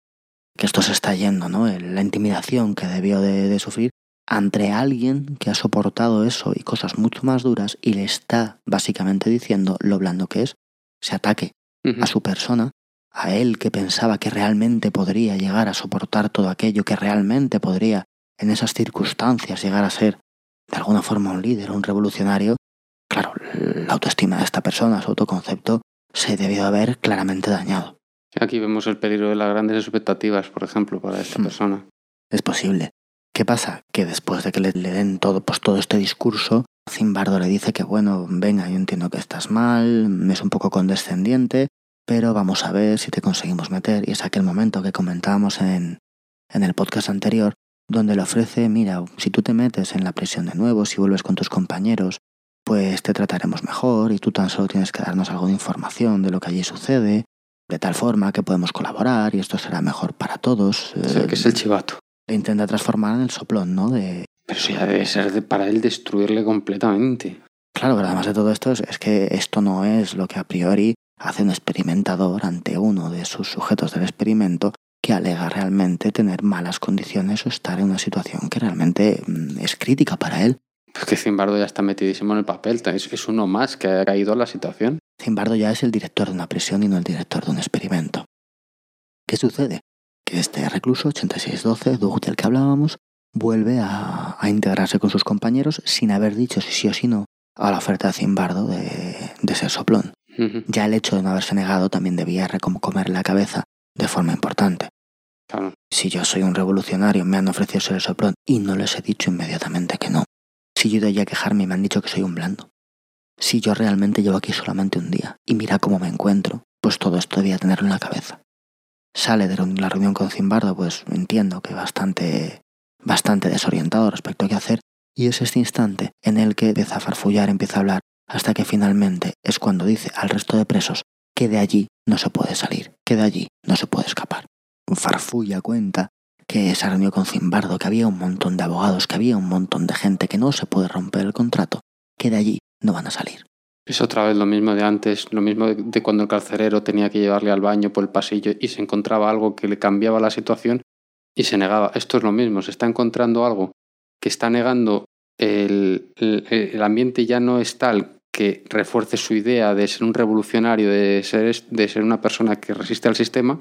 que esto se está yendo, ¿no? La intimidación que debió de sufrir ante alguien que ha soportado eso y cosas mucho más duras y le está básicamente diciendo lo blando que es, se ataque a su persona, a él que pensaba que realmente podría llegar a soportar todo aquello, que realmente podría en esas circunstancias llegar a ser de alguna forma un líder, un revolucionario, claro, la autoestima de esta persona, su autoconcepto, se debió haber claramente dañado. Aquí vemos el peligro de las grandes expectativas, por ejemplo, para esta hmm. persona. Es posible. ¿Qué pasa? Que después de que le, den todo, pues todo este discurso, Zimbardo le dice que bueno, venga, yo entiendo que estás mal, es un poco condescendiente, pero vamos a ver si te conseguimos meter. Y es aquel momento que comentábamos en, en el podcast anterior, donde le ofrece, mira, si tú te metes en la prisión de nuevo, si vuelves con tus compañeros, pues te trataremos mejor y tú tan solo tienes que darnos algo de información de lo que allí sucede, de tal forma que podemos colaborar y esto será mejor para todos. Que es el chivato intenta transformar en el soplón, ¿no? De... Pero eso ya debe ser para él destruirle completamente. Claro, pero además de todo esto es, que esto no es lo que a priori hace un experimentador ante uno de sus sujetos del experimento que alega realmente tener malas condiciones o estar en una situación que realmente mm, es crítica para él. Pues que Zimbardo ya está metidísimo en el papel, es, es uno más que ha caído en la situación. Zimbardo ya es el director de una prisión y no el director de un experimento. ¿Qué sucede? Este recluso 8612, Doug del que hablábamos, vuelve a, integrarse con sus compañeros sin haber dicho si sí o si no a la oferta de Zimbardo de, de ser soplón. Ya el hecho de no haberse negado también debía recomer la cabeza de forma importante. Si yo soy un revolucionario, me han ofrecido ser el soplón y no les he dicho inmediatamente que no. Si yo de a quejarme y me han dicho que soy un blando. Si yo realmente llevo aquí solamente un día y mira cómo me encuentro, pues todo esto debía tenerlo en la cabeza. Sale de la reunión con Zimbardo, pues entiendo que bastante, bastante desorientado respecto a qué hacer, y es este instante en el que empieza a farfullar, empieza a hablar, hasta que finalmente es cuando dice al resto de presos que de allí no se puede salir, que de allí no se puede escapar. Farfulla cuenta que se reunió con Zimbardo, que había un montón de abogados, que había un montón de gente, que no se puede romper el contrato, que de allí no van a salir. Es otra vez lo mismo de antes, lo mismo de cuando el carcerero tenía que llevarle al baño por el pasillo y se encontraba algo que le cambiaba la situación y se negaba. Esto es lo mismo, se está encontrando algo que está negando el, el, ambiente ya no es tal que refuerce su idea de ser un revolucionario, de ser, de ser una persona que resiste al sistema,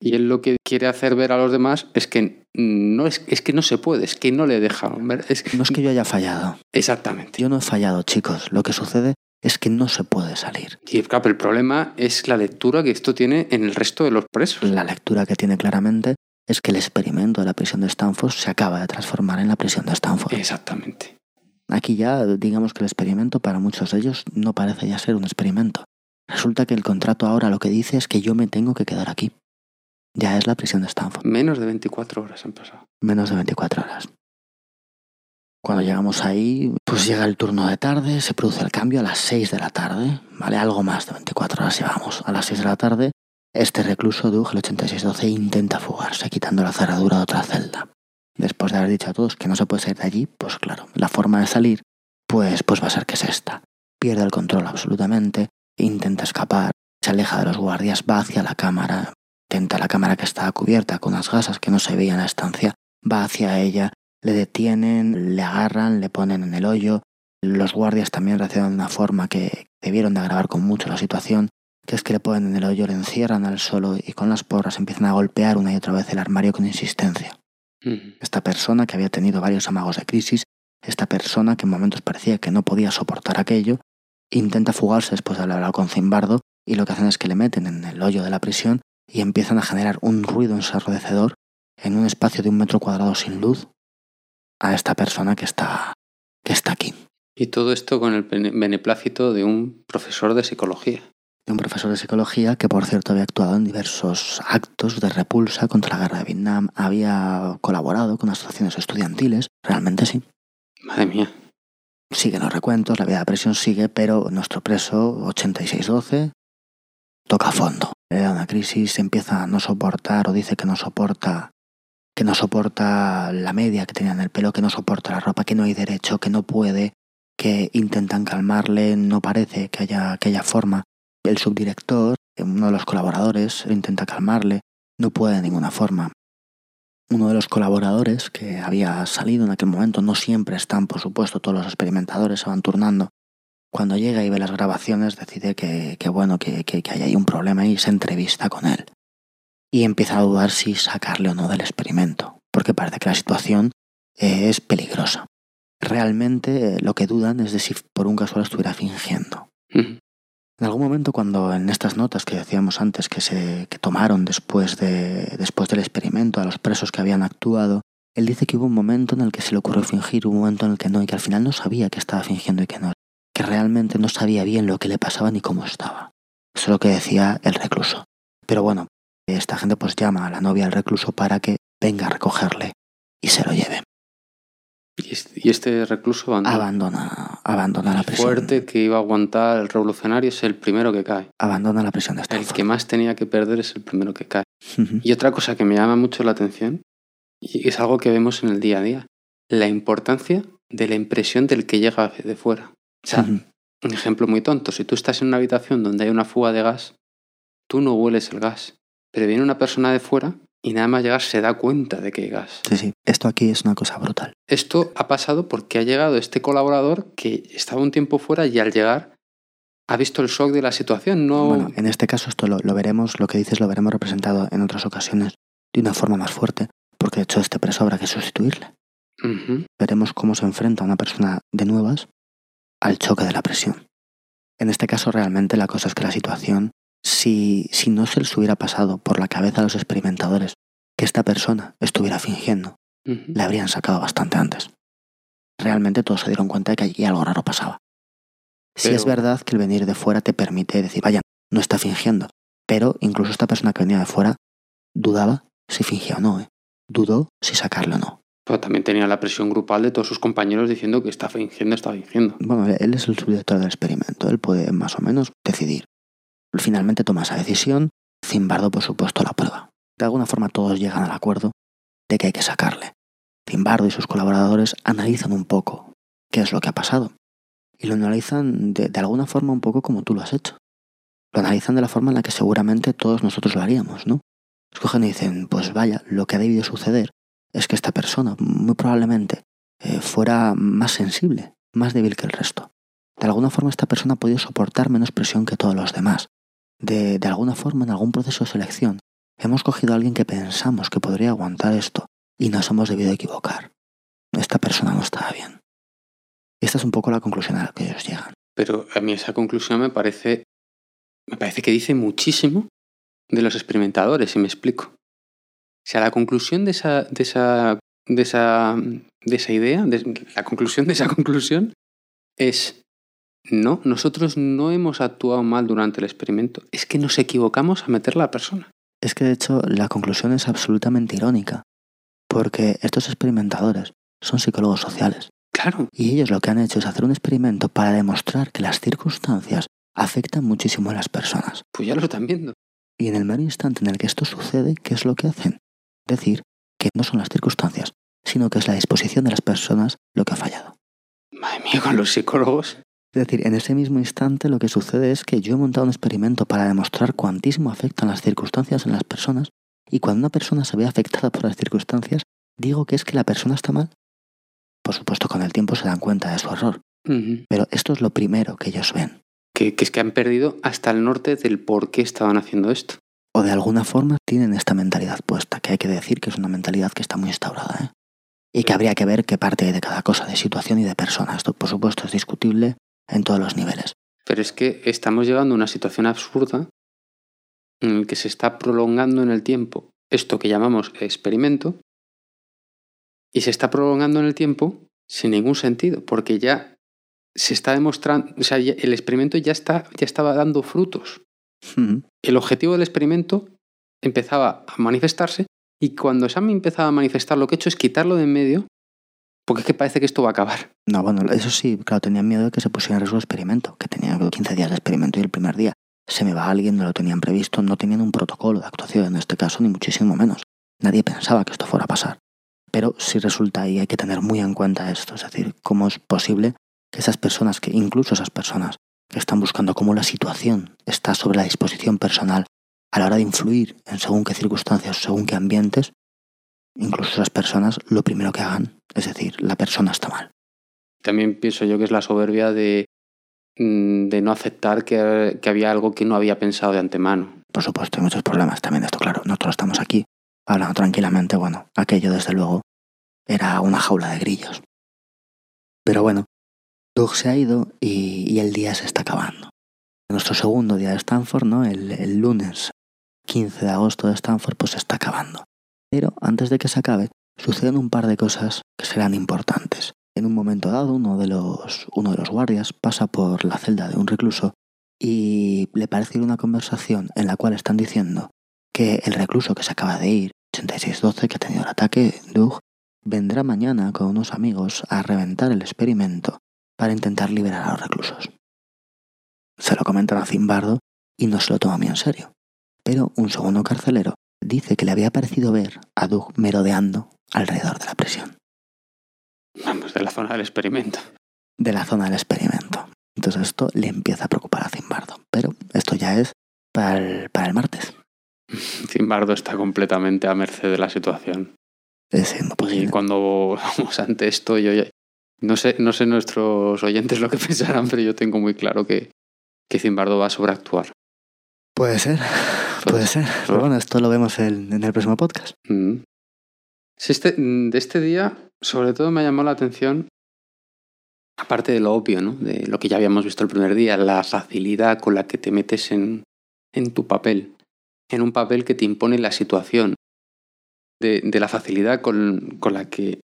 y él lo que quiere hacer ver a los demás es que no es, es que no se puede, es que no le dejan ver. Es no es que yo haya fallado. Exactamente. Yo no he fallado, chicos. Lo que sucede es que no se puede salir. Y claro, el problema es la lectura que esto tiene en el resto de los presos. La lectura que tiene claramente es que el experimento de la prisión de Stanford se acaba de transformar en la prisión de Stanford. Exactamente. Aquí ya digamos que el experimento para muchos de ellos no parece ya ser un experimento. Resulta que el contrato ahora lo que dice es que yo me tengo que quedar aquí. Ya es la prisión de Stanford. Menos de 24 horas han pasado. Menos de 24 horas. Cuando llegamos ahí, pues llega el turno de tarde, se produce el cambio a las 6 de la tarde, ¿vale? Algo más de 24 horas llevamos. A las 6 de la tarde, este recluso Doug, el 8612, intenta fugarse quitando la cerradura de otra celda. Después de haber dicho a todos que no se puede salir de allí, pues claro, la forma de salir, pues, pues va a ser que es esta. Pierde el control absolutamente, intenta escapar, se aleja de los guardias, va hacia la cámara, intenta la cámara que estaba cubierta con unas gasas que no se veían en la estancia, va hacia ella, le detienen, le agarran, le ponen en el hoyo. Los guardias también reaccionan de una forma que debieron de agravar con mucho la situación, que es que le ponen en el hoyo, le encierran al suelo y con las porras empiezan a golpear una y otra vez el armario con insistencia. Esta persona que había tenido varios amagos de crisis, esta persona que en momentos parecía que no podía soportar aquello, intenta fugarse después de hablado con Zimbardo y lo que hacen es que le meten en el hoyo de la prisión y empiezan a generar un ruido ensordecedor en un espacio de un metro cuadrado sin luz a esta persona que está, que está aquí. Y todo esto con el beneplácito de un profesor de psicología. De un profesor de psicología que, por cierto, había actuado en diversos actos de repulsa contra la guerra de Vietnam, había colaborado con asociaciones estudiantiles, realmente sí. Madre mía. Siguen los recuentos, la vida de presión sigue, pero nuestro preso 8612 toca fondo. Le da una crisis, empieza a no soportar o dice que no soporta que no soporta la media que tenía en el pelo, que no soporta la ropa, que no hay derecho, que no puede, que intentan calmarle, no parece que haya, que haya forma. El subdirector, uno de los colaboradores, intenta calmarle, no puede de ninguna forma. Uno de los colaboradores que había salido en aquel momento, no siempre están, por supuesto, todos los experimentadores se van turnando. Cuando llega y ve las grabaciones, decide que, bueno, que, que, que hay ahí un problema y se entrevista con él y empieza a dudar si sacarle o no del experimento, porque parece que la situación eh, es peligrosa. Realmente eh, lo que dudan es de si por un casual estuviera fingiendo. En algún momento cuando en estas notas que decíamos antes que se que tomaron después, de, después del experimento a los presos que habían actuado, él dice que hubo un momento en el que se le ocurrió fingir, un momento en el que no, y que al final no sabía que estaba fingiendo y que no, que realmente no sabía bien lo que le pasaba ni cómo estaba. Eso es lo que decía el recluso. Pero bueno, esta gente pues llama a la novia al recluso para que venga a recogerle y se lo lleve. Y este recluso abandona, abandona, la prisión. fuerte que iba a aguantar el revolucionario es el primero que cae. Abandona la prisión de Stanford. El que más tenía que perder es el primero que cae. y otra cosa que me llama mucho la atención, y es algo que vemos en el día a día, la importancia de la impresión del que llega de fuera. O sea, un ejemplo muy tonto, si tú estás en una habitación donde hay una fuga de gas, tú no hueles el gas, pero viene una persona de fuera y nada más llegar se da cuenta de que hay gas. Sí, sí, esto aquí es una cosa brutal. Esto ha pasado porque ha llegado este colaborador que estaba un tiempo fuera y al llegar ha visto el shock de la situación. No... Bueno, en este caso esto lo, veremos, lo que dices lo veremos representado en otras ocasiones de una forma más fuerte, porque de hecho este preso habrá que sustituirle. Veremos cómo se enfrenta una persona de nuevas al choque de la presión. En este caso realmente la cosa es que la situación si, si no se les hubiera pasado por la cabeza a los experimentadores que esta persona estuviera fingiendo, le habrían sacado bastante antes. Realmente todos se dieron cuenta de que allí algo raro pasaba. Si es verdad que el venir de fuera te permite decir, vaya, no está fingiendo, pero incluso esta persona que venía de fuera dudaba si fingía o no, ¿eh? dudó si sacarlo o no. Pero también tenía la presión grupal de todos sus compañeros diciendo que está fingiendo, está fingiendo. Bueno, él es el subdirector del experimento, él puede más o menos decidir. Finalmente toma esa decisión, Zimbardo por supuesto la prueba. De alguna forma todos llegan al acuerdo de que hay que sacarle. Zimbardo y sus colaboradores analizan un poco qué es lo que ha pasado. Y lo analizan de, alguna forma un poco como tú lo has hecho. Lo analizan de la forma en la que seguramente todos nosotros lo haríamos, ¿no? Escogen y dicen, pues vaya, lo que ha debido suceder es que esta persona muy probablemente eh, fuera más sensible, más débil que el resto. De alguna forma esta persona ha podido soportar menos presión que todos los demás. De, de alguna forma, en algún proceso de selección, hemos cogido a alguien que pensamos que podría aguantar esto y nos hemos debido equivocar. Esta persona no estaba bien. Esta es un poco la conclusión a la que ellos llegan. Pero a mí esa conclusión me parece, me parece que dice muchísimo de los experimentadores, si me explico. O sea, la conclusión de esa, de esa, de esa, de esa idea, de, la conclusión de esa conclusión es, no, nosotros no hemos actuado mal durante el experimento, es que nos equivocamos a meter la persona. Es que de hecho la conclusión es absolutamente irónica, porque estos experimentadores son psicólogos sociales. Claro. Y ellos lo que han hecho es hacer un experimento para demostrar que las circunstancias afectan muchísimo a las personas. Pues ya lo están viendo. Y en el mero instante en el que esto sucede, ¿qué es lo que hacen? Decir que no son las circunstancias, sino que es la disposición de las personas lo que ha fallado. Madre mía, con los psicólogos. Es decir, en ese mismo instante lo que sucede es que yo he montado un experimento para demostrar cuantísimo afectan las circunstancias en las personas y cuando una persona se ve afectada por las circunstancias, digo que es que la persona está mal. Por supuesto, con el tiempo se dan cuenta de su error. Uh -huh. Pero esto es lo primero que ellos ven. Que, que, es que han perdido hasta el norte del por qué estaban haciendo esto. O de alguna forma tienen esta mentalidad puesta, que hay que decir que es una mentalidad que está muy instaurada. ¿eh? Y que habría que ver qué parte hay de cada cosa, de situación y de persona. Esto, por supuesto, es discutible en todos los niveles. Pero es que estamos llegando a una situación absurda en la que se está prolongando en el tiempo esto que llamamos experimento y se está prolongando en el tiempo sin ningún sentido, porque ya se está demostrando, o sea, el experimento ya, está, ya estaba dando frutos. El objetivo del experimento empezaba a manifestarse y cuando se ha empezado a manifestar lo que he hecho es quitarlo de en medio porque es que parece que esto va a acabar. No, bueno, eso sí, claro, tenían miedo de que se pusiera en riesgo el experimento, que tenía 15 días de experimento y el primer día se me va alguien, no lo tenían previsto, no tenían un protocolo de actuación en este caso, ni muchísimo menos. Nadie pensaba que esto fuera a pasar. Pero sí resulta y hay que tener muy en cuenta esto, es decir, cómo es posible que esas personas, que incluso esas personas que están buscando cómo la situación está sobre la disposición personal a la hora de influir en según qué circunstancias, según qué ambientes, incluso esas personas lo primero que hagan es decir, la persona está mal. También pienso yo que es la soberbia de, mm, de no aceptar que, que había algo que no había pensado de antemano. Por supuesto, hay muchos problemas también, esto claro. Nosotros estamos aquí hablando tranquilamente, bueno, aquello desde luego era una jaula de grillos. Pero bueno, Doug se ha ido y, y, el día se está acabando. Nuestro segundo día de Stanford, ¿no? El, el, lunes 15 de agosto de Stanford, pues se está acabando. Pero antes de que se acabe, suceden un par de cosas que serán importantes. En un momento dado, uno de los, uno de los guardias pasa por la celda de un recluso y le parece una conversación en la cual están diciendo que el recluso que se acaba de ir, 8612, que ha tenido el ataque, Doug, vendrá mañana con unos amigos a reventar el experimento para intentar liberar a los reclusos. Se lo comentan a Zimbardo y no se lo toma muy en serio. Pero un segundo carcelero dice que le había parecido ver a Doug merodeando alrededor de la prisión. Vamos, de la zona del experimento. De la zona del experimento. Entonces esto le empieza a preocupar a Zimbardo. Pero esto ya es para el, para el martes. Zimbardo está completamente a merced de la situación. Es no y cuando vamos ante esto, yo ya, no sé, no sé nuestros oyentes lo que pensarán, pero yo tengo muy claro que, que Zimbardo va a sobreactuar. Puede ser, puede ser. Pero bueno, esto lo vemos en, en el próximo podcast. Mm. Si este, de este día, sobre todo me llamado la atención, aparte de lo obvio, ¿no? de lo que ya habíamos visto el primer día, la facilidad con la que te metes en, en tu papel, en un papel que te impone la situación, de, de la facilidad con, con, la que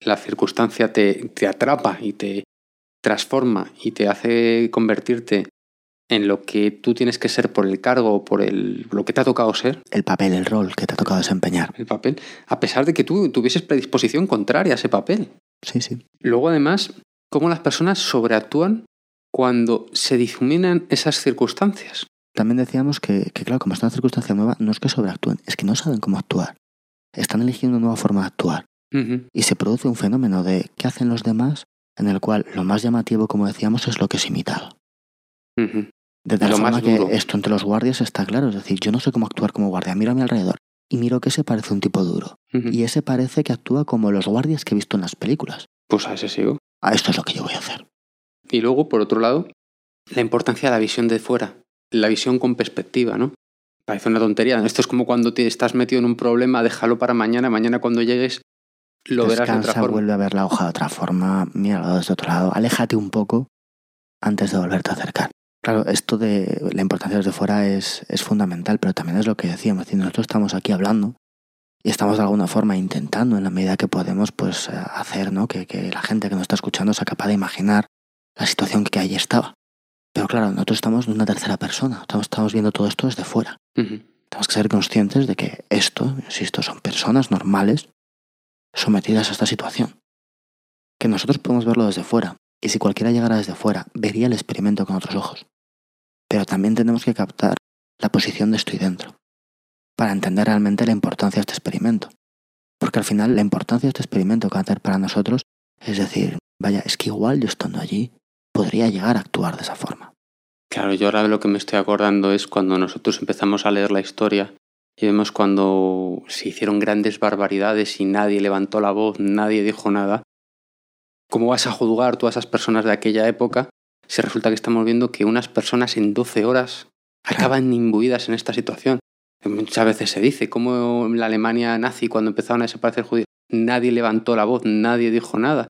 la circunstancia te, te atrapa y te transforma y te hace convertirte en lo que tú tienes que ser por el cargo o por el, lo que te ha tocado ser. El papel, el rol que te ha tocado desempeñar. El papel, a pesar de que tú tuvieses predisposición contraria a ese papel. Sí, sí. Luego, además, cómo las personas sobreactúan cuando se difuminan esas circunstancias. También decíamos que, que, claro, como está una circunstancia nueva, no es que sobreactúen, es que no saben cómo actuar. Están eligiendo una nueva forma de actuar. Uh -huh. Y se produce un fenómeno de qué hacen los demás, en el cual lo más llamativo, como decíamos, es lo que es imitado. Uh -huh. De tal Lo forma más que duro. esto entre los guardias está claro. Es decir, yo no sé cómo actuar como guardia. Miro a mi alrededor y miro que ese parece un tipo duro. Uh -huh. Y ese parece que actúa como los guardias que he visto en las películas. Pues a ese sigo. Ah, esto es lo que yo voy a hacer. Y luego, por otro lado, la importancia de la visión de fuera, la visión con perspectiva, ¿no? Parece una tontería. Esto es como cuando te estás metido en un problema, déjalo para mañana, mañana cuando llegues lo verás de otra forma. vuelve a ver la hoja de otra forma, míralo desde otro lado, aléjate un poco antes de volverte a acercar. Claro, esto de la importancia desde fuera es, es fundamental, pero también es lo que decíamos. Decir, nosotros estamos aquí hablando y estamos de alguna forma intentando, en la medida que podemos, pues eh, hacer ¿no? que, que la gente que nos está escuchando sea capaz de imaginar la situación que allí estaba. Pero claro, nosotros estamos en una tercera persona, estamos, estamos viendo todo esto desde fuera. Tenemos que ser conscientes de que esto, insisto, son personas normales sometidas a esta situación. Que nosotros podemos verlo desde fuera, y si cualquiera llegara desde fuera, vería el experimento con otros ojos. Pero también tenemos que captar la posición de estoy dentro, para entender realmente la importancia de este experimento. Porque al final la importancia de este experimento que va a para nosotros es decir, vaya, es que igual yo estando allí podría llegar a actuar de esa forma. Claro, yo ahora lo que me estoy acordando es cuando nosotros empezamos a leer la historia y vemos cuando se hicieron grandes barbaridades y nadie levantó la voz, nadie dijo nada. ¿Cómo vas a juzgar tú a esas personas de aquella época si resulta que estamos viendo que unas personas en 12 horas acaban imbuidas en esta situación? Muchas veces se dice, como en la Alemania nazi, cuando empezaron a desaparecer judíos, nadie levantó la voz, nadie dijo nada.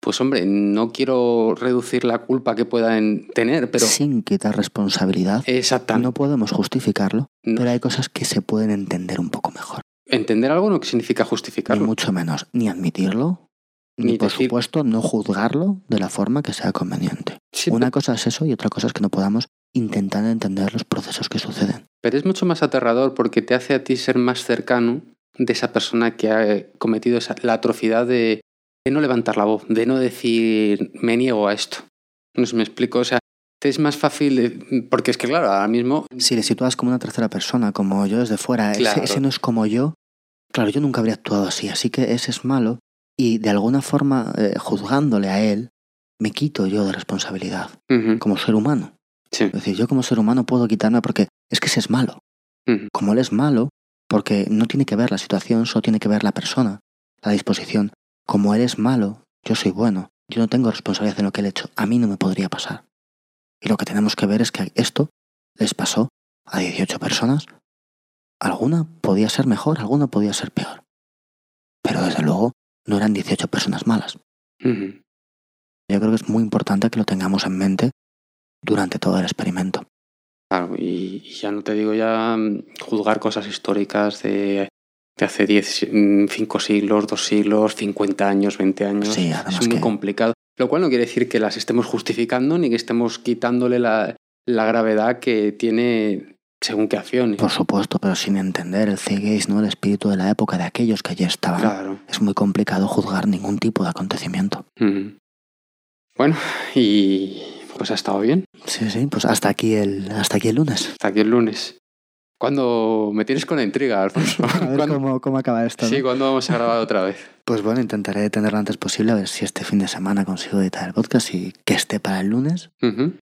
Pues hombre, no quiero reducir la culpa que puedan tener, pero... Sin quitar responsabilidad, Exactamente. no podemos justificarlo, No. pero hay cosas que se pueden entender un poco mejor. Entender algo no significa Ni justificarlo. mucho menos, ni admitirlo, ni, Ni por decir- supuesto no juzgarlo de la forma que sea conveniente. Sí, Una cosa es eso y otra cosa es que no podamos intentar entender los procesos que suceden. Pero es mucho más aterrador porque te hace a ti ser más cercano de esa persona que ha eh, cometido esa, la atrocidad de, de no levantar la voz, de no decir me niego a esto. No sé me explico. O sea, te es más fácil, porque es que claro, ahora mismo Si le sitúas como una tercera persona, como yo desde fuera, ese- ese, no es como yo, claro, yo nunca habría actuado así, así que ese es malo y de alguna forma, eh, juzgándole a él, me quito yo de responsabilidad como ser humano. sí, Es decir, yo como ser humano puedo quitarme porque es que ese es malo. Como él es malo, porque no tiene que ver la situación, solo tiene que ver la persona, la disposición. Como él es malo, yo soy bueno. Yo no tengo responsabilidad en lo que él ha hecho. A mí no me podría pasar. Y lo que tenemos que ver es que esto les pasó a 18 personas. Alguna podía ser mejor, alguna podía ser peor. Pero desde luego no eran 18 personas malas. Yo creo que es muy importante que lo tengamos en mente durante todo el experimento. Claro, y, y ya no te digo ya mm, juzgar cosas históricas de, de hace 10, 5 siglos, 2 siglos, 50 años, 20 años. Sí, además es muy que- complicado. Lo cual no quiere decir que las estemos justificando ni que estemos quitándole la, la gravedad que tiene según qué acciones. Por supuesto, pero sin entender el ceguéis, ¿no? El espíritu de la época de aquellos que allí estaban. Claro. Es muy complicado juzgar ningún tipo de acontecimiento. Bueno, y pues ha estado bien. Sí, sí, pues hasta aquí el, hasta aquí el lunes. Hasta aquí el lunes. Cuando me tienes con la intriga, Alfonso. A ver ¿Cuándo- cómo, cómo acaba esto. Sí, ¿no? ¿cuándo vamos a grabar otra vez? Pues bueno, intentaré tenerlo antes posible, a ver si este fin de semana consigo editar el podcast y que esté para el lunes,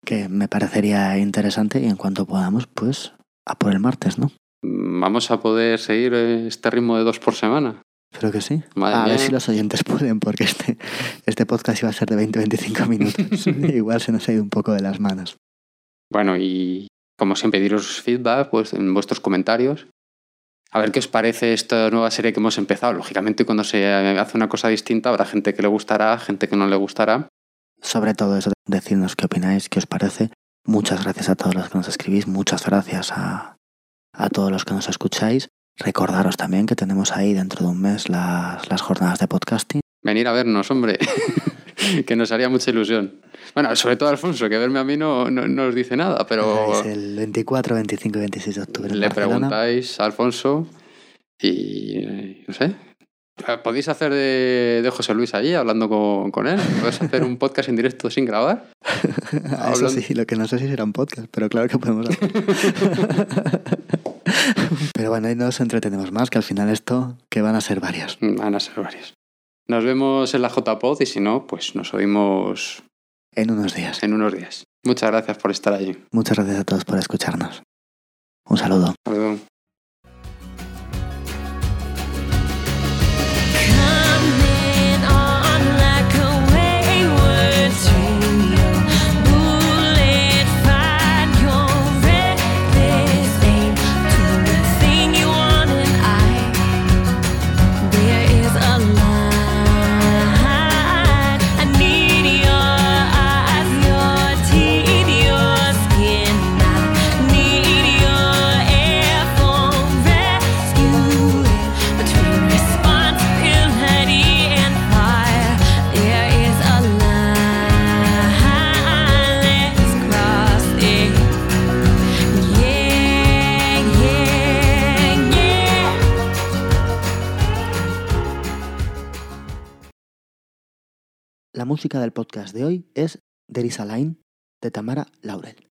que me parecería interesante y en cuanto podamos, pues a por el martes, ¿no? ¿Vamos a poder seguir eh, este ritmo de dos por semana? Creo que sí. Madre a mía. ver si los oyentes pueden, porque este, este podcast iba a ser de 20-25 minutos. Igual se nos ha ido un poco de las manos. Bueno, y como siempre, diros feedback pues, en vuestros comentarios. A ver qué os parece esta nueva serie que hemos empezado. Lógicamente, cuando se hace una cosa distinta, habrá gente que le gustará, gente que no le gustará. Sobre todo eso, decidnos qué opináis, qué os parece. Muchas gracias a todos los que nos escribís, muchas gracias a, a todos los que nos escucháis. Recordaros también que tenemos ahí dentro de un mes las, las jornadas de podcasting. Venir a vernos, hombre. que nos haría mucha ilusión. Bueno, sobre todo Alfonso, que verme a mí no, no, no os dice nada, pero Es el 24, 25 y 26 de octubre. en le Barcelona. preguntáis a Alfonso y no sé. ¿Podéis hacer de, de José Luis allí hablando con, con él? ¿Podéis hacer un podcast en directo sin grabar? Eso sí, lo que no sé si será un podcast, pero claro que podemos hacer. pero bueno, ahí nos entretenemos más, que al final esto, que van a ser varias. Van a ser varios. Nos vemos en la JPod y si no, pues nos oímos En unos días. en unos días. Muchas gracias por estar allí. Muchas gracias a todos por escucharnos. Un saludo. Hasta La música del podcast de hoy es There is a Line de Tamara Laurel.